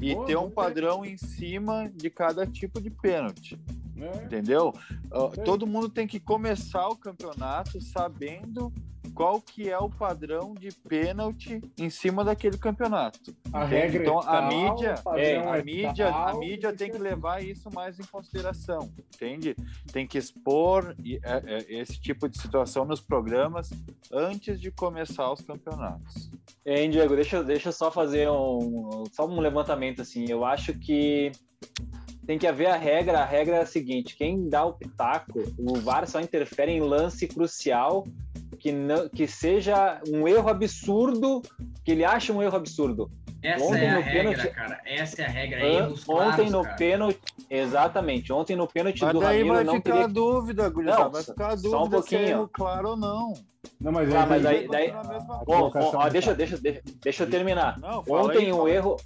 e Pô, ter um padrão em cima de cada tipo de pênalti, né? entendeu? Sim. todo mundo tem que começar o campeonato sabendo qual que é o padrão de pênalti em cima daquele campeonato. A Entende? regra então é a tal, mídia, o padrão é, a é mídia, a tal, mídia e tem que assim. levar isso mais em consideração, entende? Tem que expor é, é, esse tipo de situação nos programas antes de começar os campeonatos. Hein, Diego, deixa, deixa eu só fazer um, só um levantamento assim. Eu acho que tem que haver a regra. A regra é a seguinte: quem dá o pitaco, o VAR só interfere em lance crucial que, não, que seja um erro absurdo, que ele acha um erro absurdo. Essa Ontem é a no regra, pênalti- cara. Essa é a regra. An- Erros Ontem claros, no cara. pênalti, exatamente. Ontem no pênalti Mas do daí Ramiro vai não ficar teria. a dúvida, gurizada, Não, vai ficar a só um dúvida se é pouquinho. erro claro ou não. Não, mas, Ah, mas aí- daí- Bom, colocação ó, tá- deixa, deixa, deixa, deixa eu terminar. Não, Ontem aí, o fala. erro,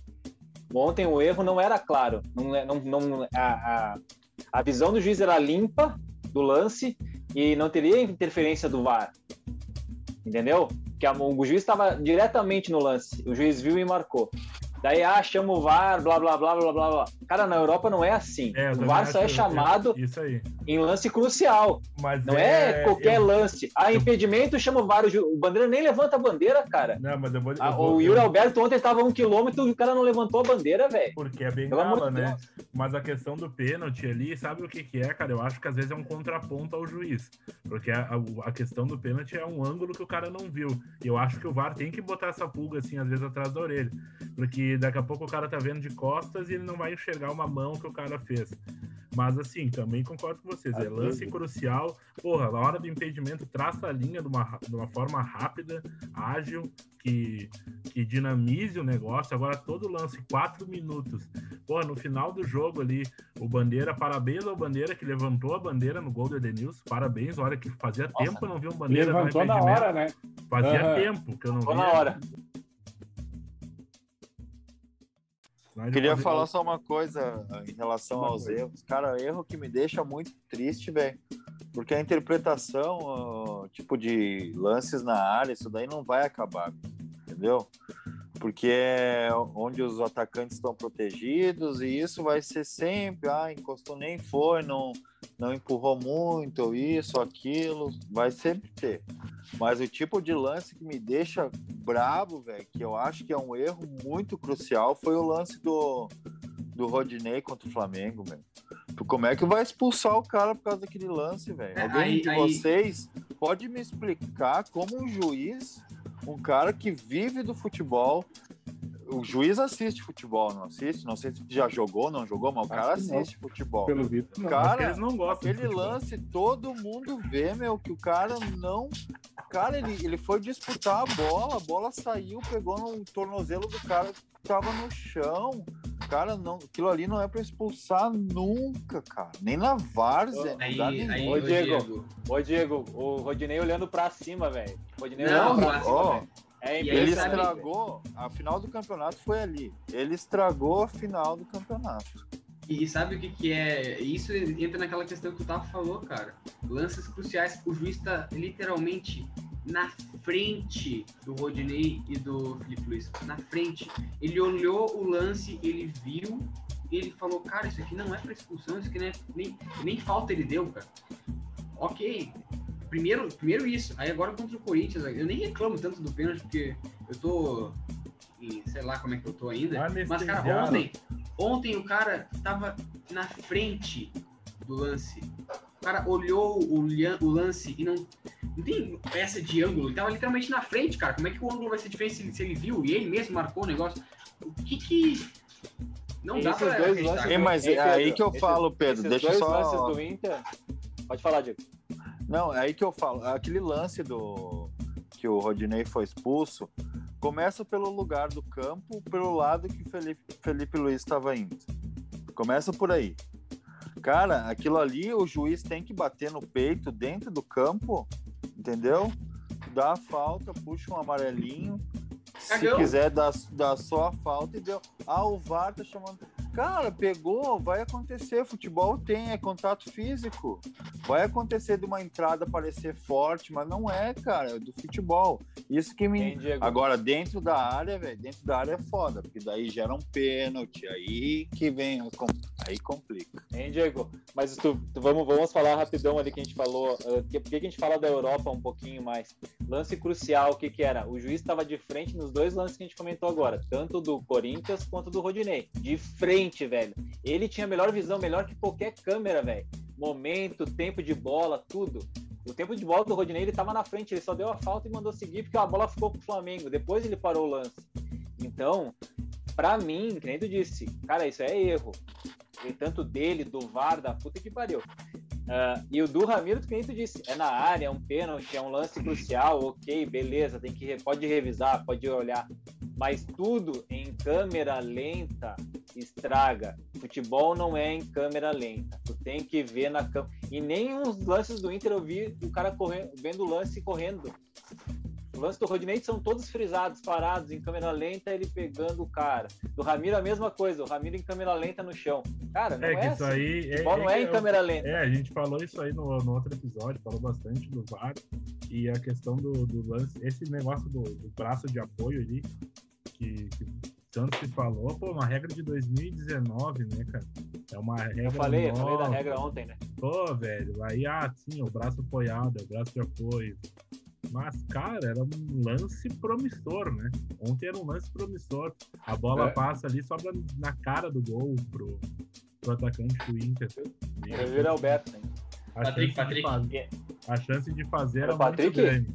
ontem o erro não era claro. Não, é- não, não, a, a, a visão do juiz era limpa do lance e não teria interferência do VAR. Entendeu? Que a- o juiz estava diretamente no lance. O juiz viu e marcou. Daí, ah, chama o VAR, blá, blá, blá, blá, blá, blá. Cara, na Europa não é assim. É, eu o VAR só é chamado em lance crucial. Mas Não é, qualquer eu- lance. Ah, impedimento, chama o VAR. O, bandeira nem levanta a bandeira, cara. Não, mas eu vou. eu Ah, vou- o eu- Yuri Alberto ontem estava a um quilômetro e o cara não levantou a bandeira, velho. Porque é bem gala, né? Mas a questão do pênalti ali, sabe o que, que é, cara? Eu acho que às vezes é um contraponto ao juiz. Porque a, a- a questão do pênalti é um ângulo que o cara não viu. E eu acho que o VAR tem que botar essa pulga, assim, às vezes atrás da orelha. Porque daqui a pouco o cara tá vendo de costas e ele não vai enxergar uma mão que o cara fez. Mas assim, também concordo com vocês. É lance crucial. Porra, na hora do impedimento, traça a linha de uma, de uma forma rápida, ágil, que, que dinamize o negócio. Agora, todo lance, quatro minutos. Porra, no final do jogo ali, o Bandeira, parabéns ao Bandeira que levantou a bandeira no gol do Edenilson. Parabéns, olha que fazia tempo que eu não vi um Bandeira Levantou na hora, né? Fazia Aham. tempo que eu não via. na hora. Queria falar só uma coisa em relação aos erros. Cara, erro que me deixa muito triste, velho. Porque a interpretação, tipo, de lances na área, isso daí não vai acabar, entendeu? Porque é onde os atacantes estão protegidos e isso vai ser sempre, ah, encostou nem foi, não, não empurrou muito, isso, aquilo, vai sempre ter. Mas o tipo de lance que me deixa brabo, velho, que eu acho que é um erro muito crucial, foi o lance do, do Rodinei contra o Flamengo, velho. Como é que vai expulsar o cara por causa daquele lance, velho? É, Alguém aí- de aí- vocês pode me explicar como um juiz, um cara que vive do futebol, o juiz assiste futebol, não assiste? Não sei se já jogou, não jogou, mas o cara que não. assiste futebol. Pelo visto, não. Cara, eles não gostam Aquele lance, todo mundo vê, meu, que o cara não. Cara, ele, ele foi disputar a bola, a bola saiu, pegou no tornozelo do cara que tava no chão. Cara, não, aquilo ali não é pra expulsar nunca, cara. Nem na várzea, Aí, aí, nenhum. Ô, Diego. Diego. Ô, Diego, o Rodinei olhando pra cima, velho. Rodinei Não, olhando pra cima, Ó, velho. É Ele estragou, a final do campeonato foi ali. Ele estragou a final do campeonato. E sabe o que, que é? Isso entra naquela questão que o Tafa falou, cara. Lances cruciais, o juiz tá literalmente na frente do Rodinei e do Felipe Luiz. Na frente. Ele olhou o lance, ele viu, ele falou, cara, isso aqui não é pra expulsão, isso aqui não é, nem, nem falta ele deu, cara. Ok. Primeiro, primeiro isso. Aí agora contra o Corinthians, eu nem reclamo tanto do pênalti, porque eu tô. em- sei lá como é que eu tô ainda. Mas, cara, ontem, ontem o cara tava na frente do lance. O cara olhou o, o lance e não, não tem essa de ângulo. Ele tava literalmente na frente, cara. Como é que o ângulo vai ser diferente se ele, se ele viu e ele mesmo marcou o negócio? O que que. Não dá Esses pra dois acreditar. lances- Ei, mas é aí Pedro? que eu Esses- falo, Pedro. Esses Deixa dois só. lances do Inter. Pode falar, Diego. Não, é aí que eu falo. Aquele lance do que o Rodinei foi expulso começa pelo lugar do campo, pelo lado que o Felipe, Felipe Luiz estava indo. Começa por aí. Cara, aquilo ali o juiz tem que bater no peito dentro do campo, entendeu? Dá a falta, puxa um amarelinho. Se Cagão. quiser, dá, dá só a falta e deu. Ah, o VAR tá chamando. Cara, pegou, vai acontecer. Futebol tem, é contato físico. Vai acontecer de uma entrada parecer forte, mas não é, cara, é do futebol. Isso que me. Diego? Agora, dentro da área, velho, dentro da área é foda, porque daí gera um pênalti, aí que vem, aí complica. Hein, Diego? Mas tu, tu- vamos, vamos falar rapidão ali que a gente falou. Uh, por que que a gente fala da Europa um pouquinho mais? Lance crucial, o que que era? O juiz estava de frente nos dois lances que a gente comentou agora, tanto do Corinthians quanto do Rodinei. De frente, velho. Ele tinha melhor visão, melhor que qualquer câmera, velho. Momento, tempo de bola, tudo. O tempo de bola do Rodinei, ele tava na frente, ele só deu a falta e mandou seguir porque a bola ficou pro Flamengo. Depois ele parou o lance. Então, pra mim, que nem tu disse, cara, isso é erro. E tanto dele, do VAR, da puta que pariu. Ah, e o do Ramiro, que nem tu disse, é na área, é um pênalti, é um lance crucial, ok, beleza, tem que, pode revisar, pode olhar. Mas tudo em câmera lenta estraga. Futebol não é em câmera lenta. Tu tem que ver na câmera. E nem os lances do Inter eu vi o cara correndo, vendo o lance correndo. O lance do Rodinei são todos frisados, parados, em câmera lenta, ele pegando o cara. Do Ramiro a mesma coisa, o Ramiro em câmera lenta no chão. Cara, não É é, que isso assim. aí. Futebol não é em que- câmera lenta. É, a gente falou isso aí no, no outro episódio, falou bastante do VAR e a questão do, do lance, esse negócio do, do braço de apoio ali, que, que tanto se falou, pô, uma regra de 2019, né, cara? É uma regra. Eu falei, eu falei da nova. regra ontem, né? Pô, velho, aí, ah, sim, o braço apoiado, é o braço de apoio. Mas, cara, era um lance promissor, né? Ontem era um lance promissor. A bola É. passa ali, sobra na cara do gol pro, pro atacante do Inter. Eu vi o Alberto, né? a Patrick, chance de Patrick. fazer- a chance de fazer Era era o Patrick? muito grande.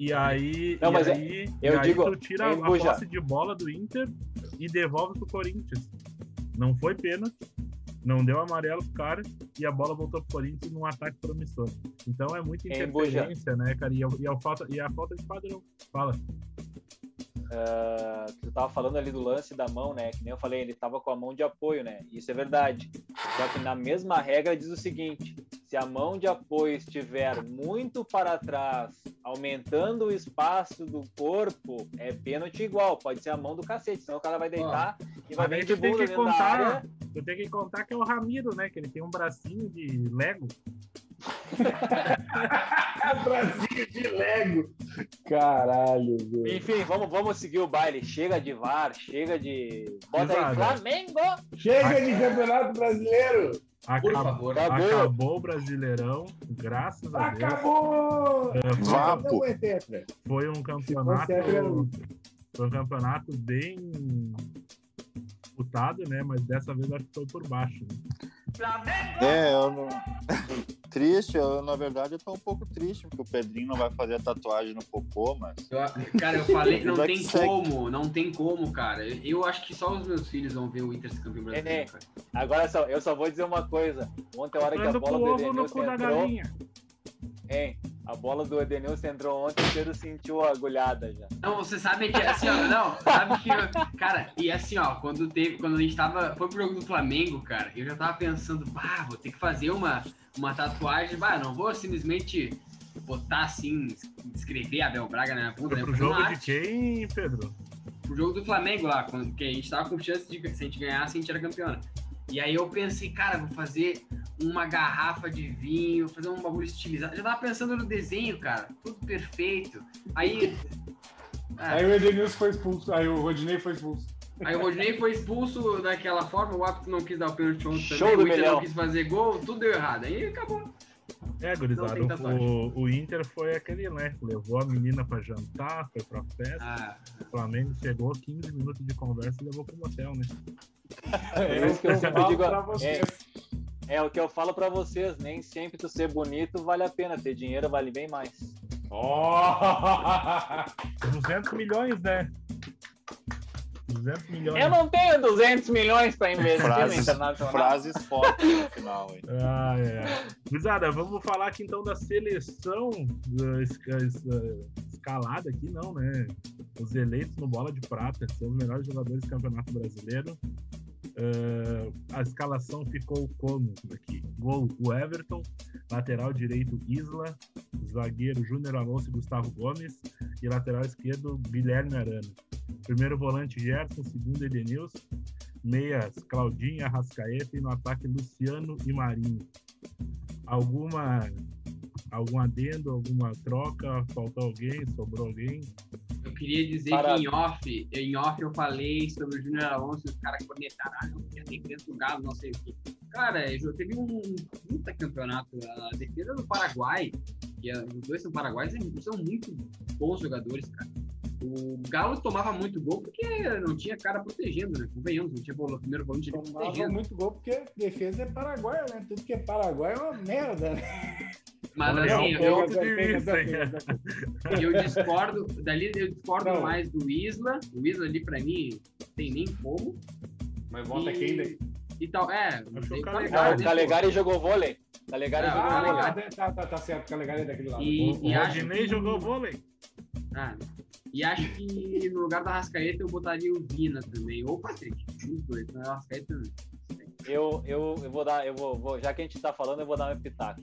E aí, Não, e mas é- aí, eu e aí digo- tu tira a posse de bola do Inter e devolve pro Corinthians. Não foi pênalti, não deu amarelo pro cara e a bola voltou pro Corinthians num ataque promissor. Então é muita interferência, né, cara? E a, e, a falta, e a falta de padrão. Fala. Ah, que tu tava falando ali do lance da mão, né? Que nem eu falei, ele tava com a mão de apoio, né? Isso é verdade. Só que na mesma regra diz o seguinte: se a mão de apoio estiver muito para trás, aumentando o espaço do corpo, é pênalti igual. Pode ser a mão do cacete, senão o cara vai deitar e vai vir de tu tem bunda que contar, tu tem que contar que é o Ramiro, né? Que ele tem um bracinho de Lego. Brasil de Lego. Caralho, velho. Enfim, vamos, vamos seguir o baile. Chega de VAR, chega de. Bota aí. Flamengo! Chega de Campeonato Brasileiro! Por Acab- favor. Acabou. Acabou o Brasileirão, graças a Deus. Acabou! É, foi- Vapo. Foi um campeonato. um- Foi um campeonato bem disputado, né? Mas dessa vez acho que foi por baixo. Né? É, eu não. triste, eu, na verdade eu tô um pouco triste, porque o Pedrinho não vai fazer a tatuagem no popô, mas. Eu- cara, eu falei que não Vida tem como, não tem como, cara. Eu, acho que só os meus filhos vão ver o Inter ser campeão É, brasileiro, cara. Agora só, eu só vou dizer uma coisa. Ontem, a hora que a bola o do ovo no Edenilson entrou, galinha. Hein? A bola do Edenilson entrou ontem, o Pedro sentiu a agulhada já. Não, você sabe que assim, ó, não, sabe que, cara, e assim, ó, quando teve, quando a gente tava, foi pro jogo do Flamengo, cara, eu já tava pensando, bah, vou ter que fazer uma, uma tatuagem, bah, não vou simplesmente botar assim, escrever Abel Braga na minha bunda, Foi né? pro jogo de quem, Pedro? pro jogo do Flamengo lá, quando, que a gente tava com chance de, se a gente ganhasse, a gente era campeão. né? E aí eu pensei, cara, vou fazer uma garrafa de vinho, fazer um bagulho estilizado. Já tava pensando no desenho, cara, tudo perfeito. Aí. ah, Aí o Edenilson foi expulso. Aí o Rodinei foi expulso. Aí o Rodinei foi expulso daquela forma, o árbitro não quis dar o pênalti ontem Show também, do o Inter milhão. não quis fazer gol, tudo deu errado. Aí acabou. É, gurizada, tatuagem. o, o Inter foi aquele, né? Levou a menina pra jantar, foi pra festa. Ah, O Flamengo chegou 15 minutos de conversa e levou pro motel, né? É isso que eu sempre digo, pra é. vocês. É o que eu falo pra vocês, nem sempre tu ser bonito vale a pena, ter dinheiro vale bem mais. Oh! 200 milhões, né? 200 milhões. Eu não tenho 200 milhões pra investir no Frases, Internacional. frases fortes no final, hein? Ah, é. Gurizada, vamos falar aqui então da seleção da esca- es- escalada aqui, não, né? Os eleitos no Bola de Prata, são os melhores jogadores do Campeonato Brasileiro. Ah, a escalação ficou como aqui? Gol, o Everton. Lateral direito, Isla. Zagueiro, Júnior Alonso e Gustavo Gomes. E lateral esquerdo, Guilherme Arana. Primeiro volante, Gerson. Segundo, Edenilson. Meias, Claudinha, Rascaeta e no ataque Luciano e Marinho. Alguma algum adendo, alguma troca? Faltou alguém? Sobrou alguém? Eu queria dizer Para- que em off, em off eu falei sobre o Júnior Alonso e os caras cornetaram, ah, não, porque tem dentro do galo, não sei o quê. Cara, Jô, teve um puta campeonato, a defesa do Paraguai, e a- os dois são paraguaios, são muito bons jogadores, cara. O Galo tomava muito gol porque não tinha cara protegendo, né? Convenhamos, não tinha primeiro volante Tomava protegendo. muito gol porque defesa é Paraguai, né? Tudo que é Paraguai é uma merda, né? Mas assim, é eu, eu discordo, dali eu discordo Não. mais do Isla. O Isla ali pra mim tem nem como. Mas volta quem daí? E tal, é. Acho o o Calegari- Ah, o né, Calegari jogou vôlei. Calegari Ah, jogou o vôlei. Calegari. tá, tá, tá certo, o Calegari é daquele lado. E- O, o acho Rodinei que- jogou vôlei. Ah, e acho que no lugar da Rascaeta eu botaria o Vina também, ou o Patrick. Os dois, mas o Rascaeta não. Eu, eu, eu vou dar, eu vou, vou- já que a gente tá falando, eu vou dar meu pitaco.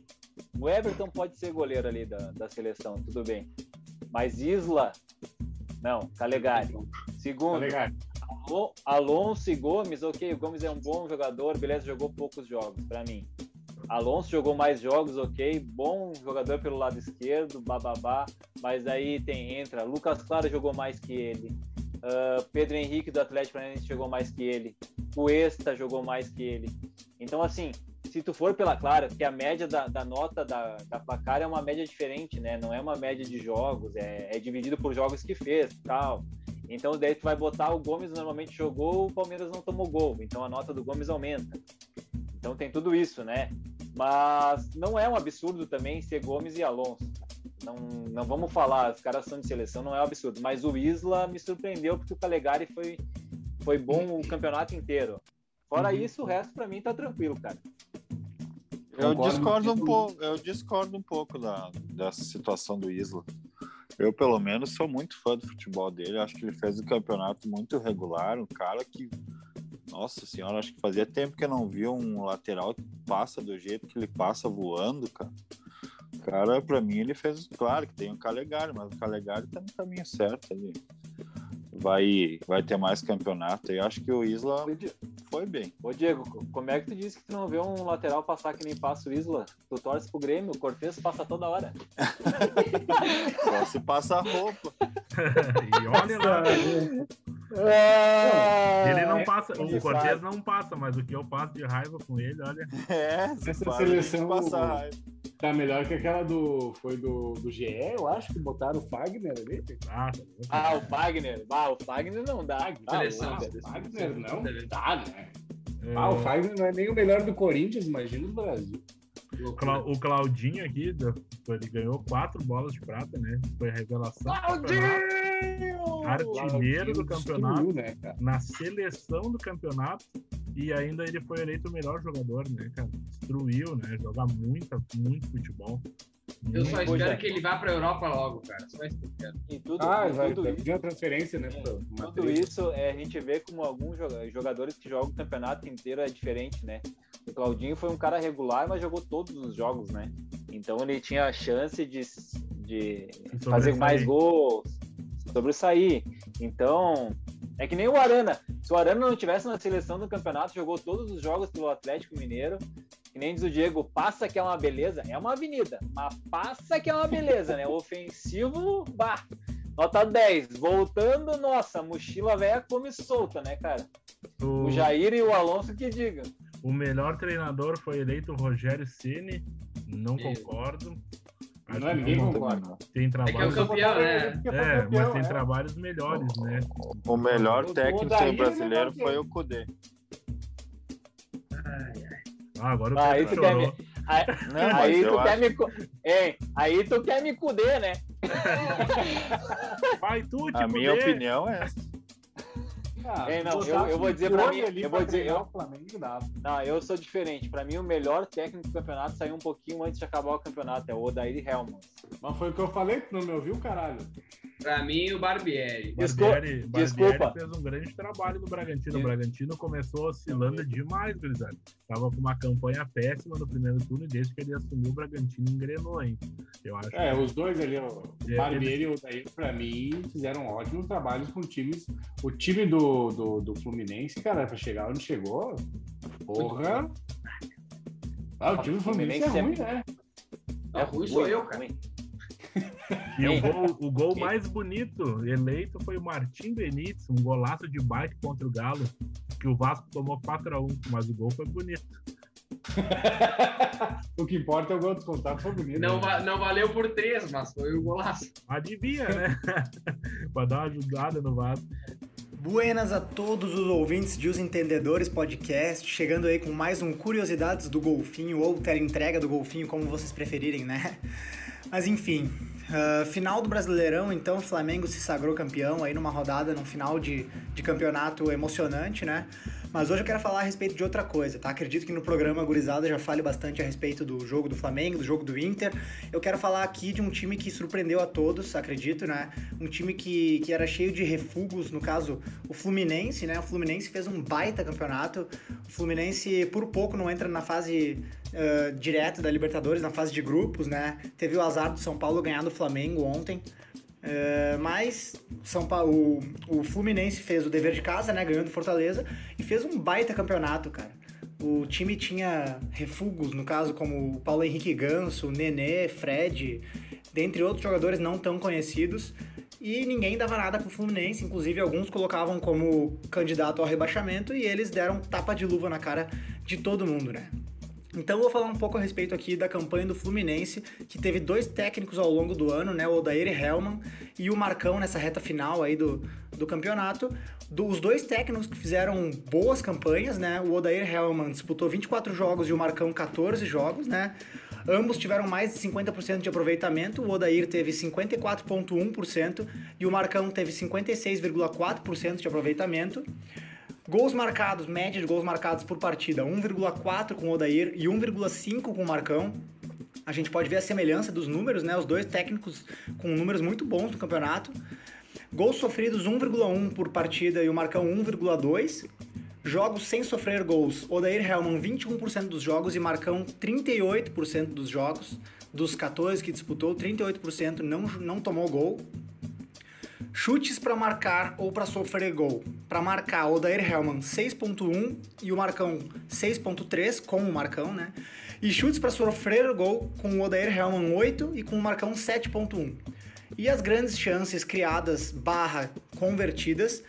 O Everton pode ser goleiro ali da, da seleção, tudo bem. Mas Isla, não, Calegari. Segundo, Calegari. Alon- Alonso e Gomes, ok, o Gomes é um bom jogador, beleza, jogou poucos jogos pra mim. Alonso jogou mais jogos, ok, bom jogador pelo lado esquerdo, bababá, mas aí tem, entra, Lucas Claro jogou mais que ele, Ah, Pedro Henrique do Atlético Paranaense jogou mais que ele, Cuesta jogou mais que ele. Então, assim, se tu for pela Clara, porque a média da, da nota da, da placar é uma média diferente, né? Não é uma média de jogos, é, é dividido por jogos que fez tal. Então, daí tu vai botar o Gomes normalmente jogou, o Palmeiras não tomou gol. Então, a nota do Gomes aumenta. Então, tem tudo isso, né? Mas não é um absurdo também ser Gomes e Alonso. Não, não vamos falar, os caras são de seleção, não é um absurdo. Mas o Isla me surpreendeu porque o Calegari foi, foi bom o campeonato inteiro. Fora Uhum. isso, o resto pra mim tá tranquilo, cara. Eu Concordo discordo um pouco, eu discordo um pouco da, dessa situação do Isla. Eu, pelo menos, sou muito fã do futebol dele. Acho que ele fez um campeonato muito regular. Um cara que, nossa senhora, acho que fazia tempo que eu não via um lateral que passa do jeito que ele passa voando, cara. O cara, pra mim, ele fez. Claro que tem o Calegari, mas o Calegari tá no caminho certo ali. Vai, vai ter mais campeonato. E acho que o Isla foi bem. Ô, Diego, co- como é que tu disse que tu não vê um lateral passar que nem passa o Isla? Tu torce pro Grêmio, o Cortez passa toda hora. Só se passa a roupa. e olha lá, É, ele não passa, o Cortez não passa, mas o que eu passo de raiva com ele, olha. É, se Essa seleção- passar raiva. Tá melhor que aquela do. Foi do, do GE, eu acho, que botaram o Fagner ali. Ah, Ah, o Fagner. Ah, o Fagner não dá. Ah, Seleção. O Fagner não dá, né? é, Ah, o Fagner não é nem o melhor do Corinthians, imagina o Brasil. O, Cla- o Claudinho aqui, ele ganhou quatro bolas de prata, né? Foi a revelação campeonato, artilheiro do campeonato, Destruiu, né, cara? na seleção do campeonato, e ainda ele foi eleito o melhor jogador, né, cara? Destruiu, né? Joga muito, muito futebol. Eu só espero que ele vá pra Europa logo, cara. Só isso que eu quero. E tudo, Ah, e tudo isso. uma transferência, né? É, Tudo isso é, a gente vê como alguns joga- jogadores que jogam o campeonato inteiro é diferente, né? O Claudinho foi um cara regular, mas jogou todos os jogos, né? Então ele tinha a chance de, de fazer mais gols, sobressair. Então, é que nem o Arana. Se o Arana não tivesse na seleção do campeonato, jogou todos os jogos pelo Atlético Mineiro. Que nem diz o Diego, passa que é uma beleza. É uma avenida, mas passa que é uma beleza, né? Ofensivo, bah, nota 10. Voltando, nossa, mochila velha come solta, né, cara? O, O Jair e o Alonso que digam. O melhor treinador foi eleito o Rogério Ceni. Não Isso. concordo. Acho Não é ninguém tem- concorda. Tem É que é o trabalhos. campeão, né? É, mas tem trabalhos melhores, né? O melhor O- o técnico é brasileiro foi o Cudê. Ah, agora o Ah, Pedro isso quer chorou. Aí, Não, aí tu quer acho- me. Hein? Aí tu quer me cuder, né? Vai tu, tipo, A minha opinião é essa. Ah, Ei, não, eu- eu vou dizer pra clone mim- ali eu vou dizer- eu- o Flamengo dava. Não, eu sou diferente. Pra mim, o melhor técnico do campeonato saiu um pouquinho antes de acabar o campeonato. É o Odair Helmans. Mas foi o que eu falei, tu não me ouviu, caralho? Pra mim, o Barbieri. Desculpa, Barbieri, Barbieri desculpa. fez um grande trabalho no Bragantino. O. Bragantino começou oscilando demais, gurizada. Tava com uma campanha péssima no primeiro turno e desde que ele assumiu o Bragantino engrenou, hein? Eu acho É, que os dois ali, o É, Barbieri e o Odair, pra mim, fizeram ótimos trabalhos com times. O time do, do, do, do Fluminense, cara, pra chegar onde chegou, porra. Ah, o time do Fluminense é ruim, né? É ruim sou eu, cara. E o gol, o gol mais bonito eleito foi o Martim Benítez, um golaço de bike contra o Galo, que o Vasco tomou 4x1, mas o gol foi bonito. o que importa é o gol descontado, foi bonito. Não, né? va- não valeu por três, mas foi o golaço. Adivinha, né? pra dar uma ajudada no Vasco. Buenas a todos os ouvintes de Os Entendedores Podcast, chegando aí com mais um Curiosidades do Golfinho, ou entrega do Golfinho, como vocês preferirem, né? Mas enfim, ah, final do Brasileirão, então o Flamengo se sagrou campeão aí numa rodada, num final de, de campeonato emocionante, né? Mas hoje eu quero falar a respeito de outra coisa, tá? Acredito que no programa Gurizada já fale bastante a respeito do jogo do Flamengo, do jogo do Inter. Eu quero falar aqui de um time que surpreendeu a todos, acredito, né? Um time que, que era cheio de refugos, no caso, o Fluminense, né? O Fluminense fez um baita campeonato. O Fluminense, por pouco, não entra na fase uh, direta da Libertadores, na fase de grupos, né? Teve o azar do São Paulo ganhar do Flamengo ontem. Uh, mas São Paulo, o, o Fluminense fez o dever de casa, né? Ganhou do Fortaleza e fez um baita campeonato, cara. O time tinha refugos, no caso, como o Paulo Henrique Ganso, Nenê, Fred, dentre outros jogadores não tão conhecidos. E ninguém dava nada pro Fluminense, inclusive alguns colocavam como candidato ao rebaixamento e eles deram tapa de luva na cara de todo mundo, né? Então vou falar um pouco a respeito aqui da campanha do Fluminense, que teve dois técnicos ao longo do ano, né? O Odair Hellman e o Marcão nessa reta final aí do, do campeonato. Do- os dois técnicos que fizeram boas campanhas, né? O Odair Hellman disputou 24 jogos e o Marcão 14 jogos, né? Ambos tiveram mais de 50% de aproveitamento. O Odair teve 54,1% e o Marcão teve 56,4% de aproveitamento. Gols marcados, média de gols marcados por partida, 1,4 com o Odair e 1,5 com o Marcão. A gente pode ver a semelhança dos números, né? Os dois técnicos com números muito bons no campeonato. Gols sofridos 1,1 por partida e o Marcão 1,2. Jogos sem sofrer gols. Odair Hellman 21% dos jogos e Marcão 38% dos jogos. Dos 14 que disputou, 38% não, não tomou gol. Chutes para marcar ou para sofrer gol. Para marcar, Odair Hellman 6.1 e o Marcão 6.3 com o Marcão, né? E chutes para sofrer gol com o Odair Hellman 8 e com o Marcão 7.1. E as grandes chances criadas barra convertidas,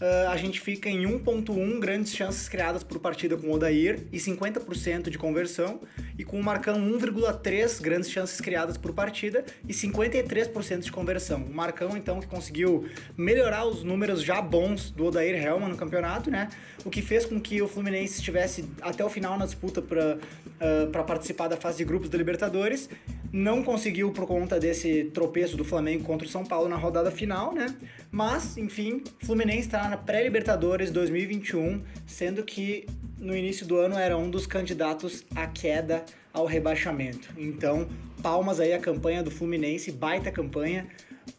ah, a gente fica em 1.1 grandes chances criadas por partida com o Odair e 50% de conversão, e com o Marcão 1,3 grandes chances criadas por partida e 53% de conversão. O Marcão, então, que conseguiu melhorar os números já bons do Odair Hellman no campeonato, né? O que fez com que o Fluminense estivesse até o final na disputa para participar da fase de grupos da Libertadores. Não conseguiu por conta desse tropeço do Flamengo contra o São Paulo na rodada final, né? Mas, enfim, Fluminense está na pré-Libertadores 2021, sendo que no início do ano era um dos candidatos à queda ao rebaixamento. Então, palmas aí a campanha do Fluminense, baita campanha.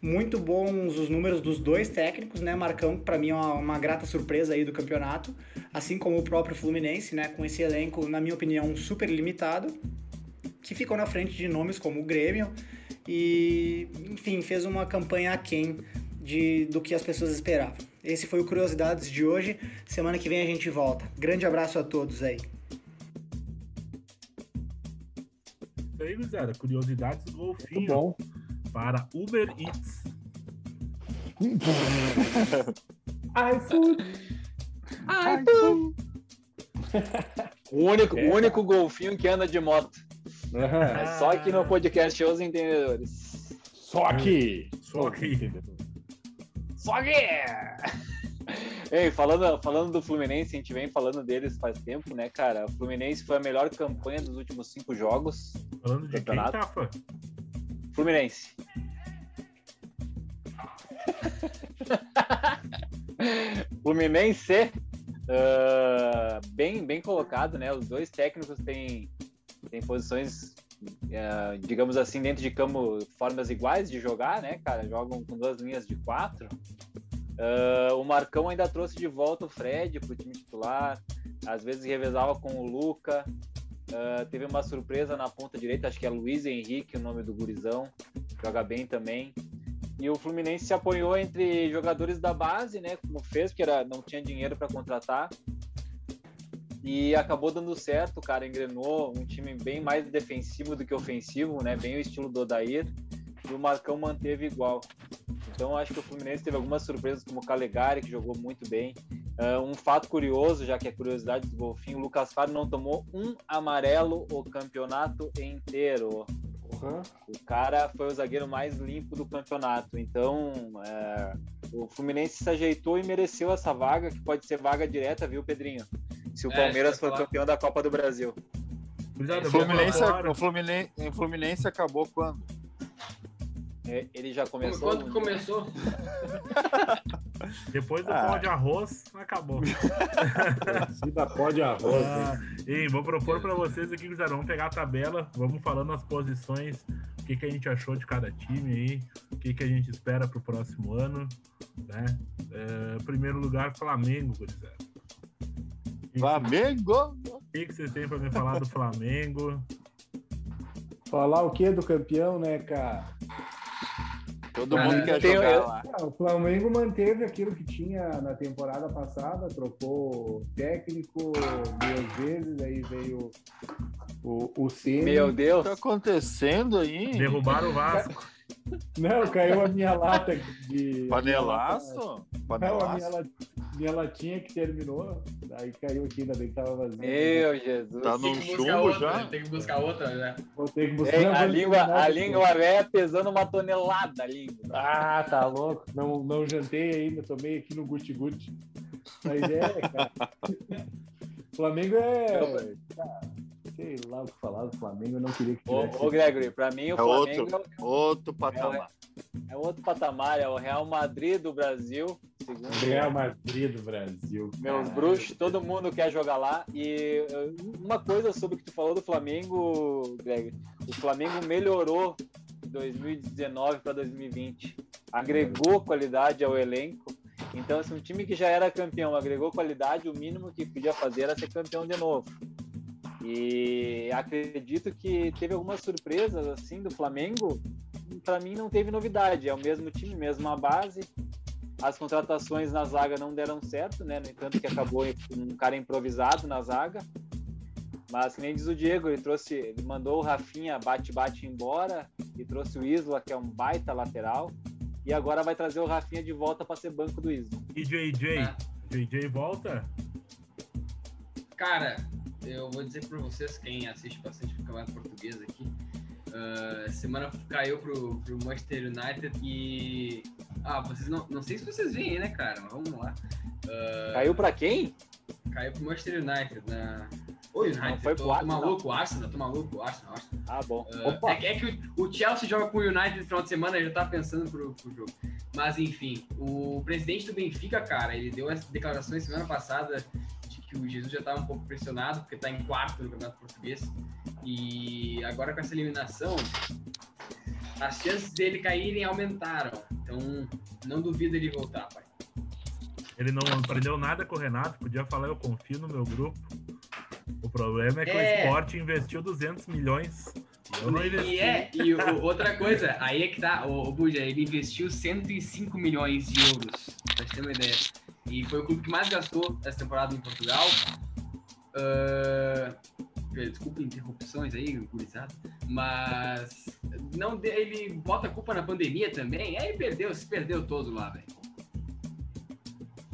Muito bons os números dos dois técnicos, né? Marcão, para mim é uma, uma grata surpresa aí do campeonato, assim como o próprio Fluminense, né? Com esse elenco, na minha opinião, super limitado, que ficou na frente de nomes como o Grêmio e, enfim, fez uma campanha aquém de, do que as pessoas esperavam. Esse foi o Curiosidades de hoje. Semana que vem a gente volta. Grande abraço a todos aí. Isso aí, gurizada. Curiosidades do Muito Golfinho bom. para Uber Eats. iFood. O único, É, o único golfinho que anda de moto. Só aqui no podcast Os Entendedores. Só aqui. Só aqui. Só que! Ei, falando, falando do Fluminense, a gente vem falando deles faz tempo, né, cara? O Fluminense foi a melhor campanha dos últimos cinco jogos. Falando de quem, Campeonato. Tafa? Fluminense. Fluminense, ah, bem, bem colocado, né? Os dois técnicos têm, têm posições, ah, digamos assim, dentro de campo, formas iguais de jogar, né, cara? Jogam com duas linhas de quatro. Ah, o Marcão ainda trouxe de volta o Fred pro time titular, às vezes revezava com o Luca. Ah, teve uma surpresa na ponta direita, acho que é Luiz Henrique, o nome do gurizão, joga bem também. E o Fluminense se apoiou entre jogadores da base, né? Como fez, porque era, não tinha dinheiro para contratar. E acabou dando certo, o cara engrenou um time bem mais defensivo do que ofensivo, né? Bem o estilo do Odair. E o Marcão manteve igual. Então acho que o Fluminense teve algumas surpresas, como o Calegari, que jogou muito bem. Uh, um fato curioso, já que é curiosidade do Golfinho, o Lucas Faro não tomou um amarelo o campeonato inteiro. Uhum. O cara foi o zagueiro mais limpo do campeonato. Então, é, o Fluminense se ajeitou e mereceu essa vaga, que pode ser vaga direta, viu, Pedrinho? Se o é, Palmeiras for campeão da Copa do Brasil. O Fluminense, o Fluminense, o Fluminense acabou quando? É, ele já começou. Quando começou? Depois do ah. pó de arroz, acabou. da pó de arroz. Ah, hein, vou propor para vocês aqui, Guizar, vamos pegar a tabela, vamos falando as posições, o que, que a gente achou de cada time aí, o que, que a gente espera para o próximo ano. Né? É, primeiro lugar, Flamengo, Guizar. Flamengo! O que, que vocês têm para me falar do Flamengo? Falar o que do campeão, né, cara? Todo mundo quer jogar eu... lá. o Flamengo manteve aquilo que tinha na temporada passada, trocou técnico duas vezes, aí veio o, o Cine. Meu Deus! O que tá acontecendo aí? Derrubaram o Vasco. Não, caiu a minha lata de. Panelaço? Panelaço? Não, a minha, minha latinha que terminou. Aí caiu aqui, ainda bem que tava vazio. Meu Jesus. Tá no chumbo já? Tem que buscar outra, né? Vou ter que buscar Ei, a, língua, a língua velha pesando uma tonelada a língua. Ah, tá louco. Não, não jantei ainda, tomei aqui no Gucci. Mas é, cara. Flamengo é. Cara, sei lá o que falar do Flamengo, eu não queria que tivesse. Ô, ô Gregory, pra mim o é Flamengo. Outro, outro patamar. É, é, outro patamar, é o Real Madrid do Brasil. Segundo Real Madrid do Brasil. Meus bruxos, todo mundo quer jogar lá. E uma coisa sobre o que tu falou do Flamengo, Gregory. O Flamengo melhorou de 2019 para 2020. Agregou qualidade ao elenco. Então, se um time que já era campeão agregou qualidade, o mínimo que podia fazer era ser campeão de novo. E acredito que teve algumas surpresas assim do Flamengo. Para mim não teve novidade, é o mesmo time, mesma base. As contratações na zaga não deram certo, né? No entanto que acabou um cara improvisado na zaga. Mas que nem diz o Diego, ele trouxe, ele mandou o Rafinha bate-bate embora e trouxe o Isla, que é um baita lateral. E agora vai trazer o Rafinha de volta para ser banco do Isla. E JJ? É. JJ volta? Cara, eu vou dizer para vocês, quem assiste bastante o campeonato português aqui, uh, semana caiu pro, pro Manchester United e. Ah, vocês não. Não sei se vocês veem, né, cara? Mas vamos lá. Uh, caiu para quem? Caiu pro Manchester United. Na... O United, não foi pro Arsenal. tô maluco, Arsenal, tô maluco, o Arsenal, Arsenal. Ah, bom. Uh, é, é, que o, o, Chelsea joga com o United no final de semana, já tava pensando pro, pro jogo. Mas enfim, o presidente do Benfica, cara, ele deu essa declaração semana passada que o Jesus já estava um pouco pressionado, porque está em quarto no Campeonato Português. E agora com essa eliminação, as chances dele caírem aumentaram. Então, não duvido ele voltar, pai. Ele não aprendeu nada com o Renato, podia falar, eu confio no meu grupo. O problema é que é... o esporte investiu 200 milhões. Eu não investi. E, é, e o, outra coisa, aí é que tá, o, o Buja, ele investiu 105 milhões de euros, pra você ter uma ideia. E foi o clube que mais gastou essa temporada em Portugal. Uh, desculpa interrupções aí, gurizada, mas não ele bota a culpa na pandemia também, aí perdeu, se perdeu todo lá, velho.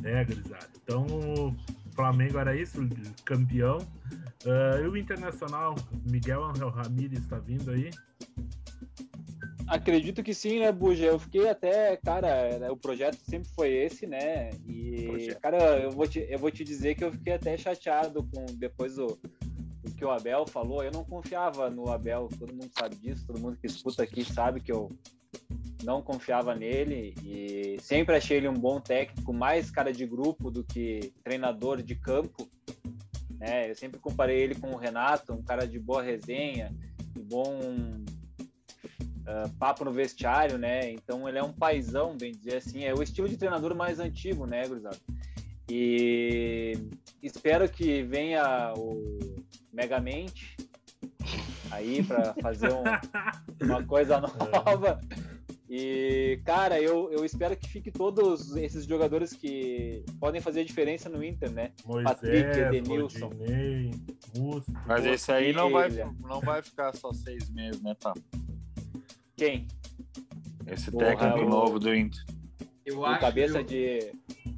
É, gurizada. Então, o Flamengo era isso, campeão. Uh, e o Internacional, Miguel Angel Ramírez está vindo aí. Acredito que sim, né, Buja? Eu fiquei até, cara, né, o projeto sempre foi esse, né? E, projeto. cara, eu vou, te, eu vou te dizer que eu fiquei até chateado com depois do, do que o Abel falou. Eu não confiava no Abel, todo mundo sabe disso, todo mundo que escuta aqui sabe que eu não confiava nele e sempre achei ele um bom técnico, mais cara de grupo do que treinador de campo. Né? Eu sempre comparei ele com o Renato, um cara de boa resenha, de bom uh, papo no vestiário, né? Então ele é um paizão, bem dizer assim, é o estilo de treinador mais antigo, né, Gurizado? E espero que venha o Megamente aí para fazer um, uma coisa nova. E, cara, eu, eu espero que fique todos esses jogadores que podem fazer a diferença no Inter, né? Patrick, Moisés, Edenilson. Rodinei, Musto. Mas esse aí não vai, não vai ficar só seis meses, né, tá? Quem? Esse Porra, técnico o- novo do Inter. Eu O acho cabeça que de.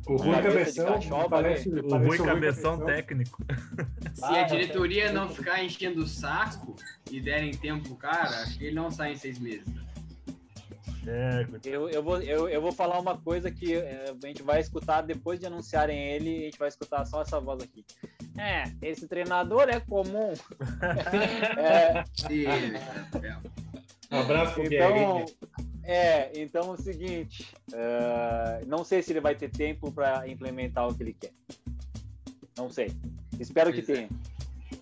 O Rui Cabeça de Cabeção parece, O parece Rui Cabeção técnico. se Ah, a diretoria não ficar enchendo o saco e derem tempo pro cara, acho que ele não sai em seis meses. É, Eu, eu, vou, eu, eu vou falar uma coisa que eh, a gente vai escutar depois de anunciarem ele, a gente vai escutar só essa voz aqui. É, esse treinador é comum. É, E, é, Um abraço pro então, é, então é o seguinte, eh, não sei se ele vai ter tempo para implementar o que ele quer. Não sei. Espero que Pois é. tenha.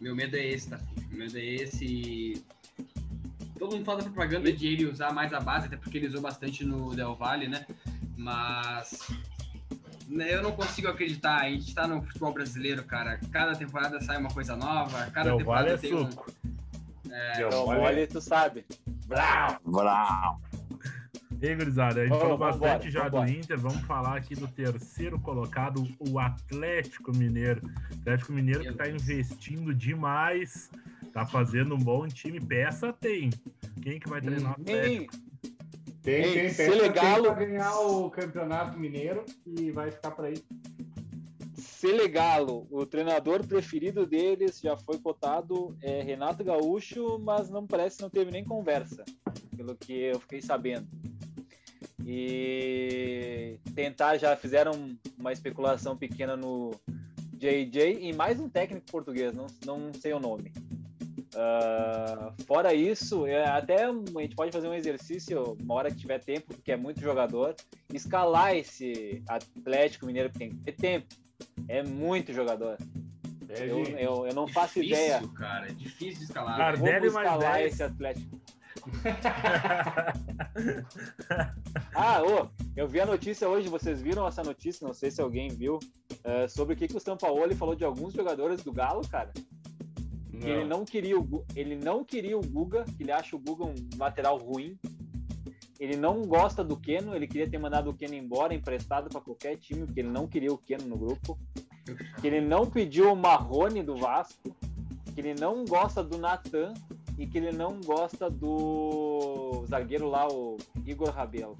Meu medo é esse, tá? Meu medo é esse. Todo mundo fala da propaganda de ele usar mais a base, até porque ele usou bastante no Del Valle, né? Mas né, eu não consigo acreditar. A gente tá no futebol brasileiro, cara. Cada temporada sai uma coisa nova, cada Del temporada Valle é tem um. suco. Então, olha, tu sabe. Brau. Ei, gurizada, a gente Vamos, falou vamos bastante embora, já do Inter, vamos falar aqui do terceiro colocado, o Atlético Mineiro. Atlético Mineiro que tá Deus. investindo demais, tá fazendo um bom time, peça tem. Quem que vai treinar o Quem, Atlético? Tem, tem, se tem, tem pra ganhar o Campeonato Mineiro e vai ficar por aí. Selegalo, o treinador preferido deles já foi cotado é Renato Gaúcho, mas não parece que não teve nem conversa, pelo que eu fiquei sabendo. E tentar já fizeram uma especulação pequena no JJ e mais um técnico português, não, não sei o nome. Ah, fora isso, é, até a gente pode fazer um exercício, uma hora que tiver tempo, porque é muito jogador, escalar esse Atlético Mineiro, porque tem que ter tempo. É muito jogador. É, Eu, eu, eu não faço difícil, ideia. cara. É difícil de escalar. Cara, Como mais escalar 10. esse Atlético? Ah, ô, eu vi a notícia hoje, vocês viram essa notícia? Não sei se alguém viu, eh, sobre o que, que o Sampaoli falou de alguns jogadores do Galo, cara. Que ele não queria o Gu- ele não queria o Guga, que ele acha o Guga um lateral ruim. Ele não gosta do Keno, ele queria ter mandado o Keno embora, emprestado para qualquer time, porque ele não queria o Keno no grupo. Que ele não pediu o Marrone do Vasco, que ele não gosta do Natan e que ele não gosta do zagueiro lá, o Igor Rabelo.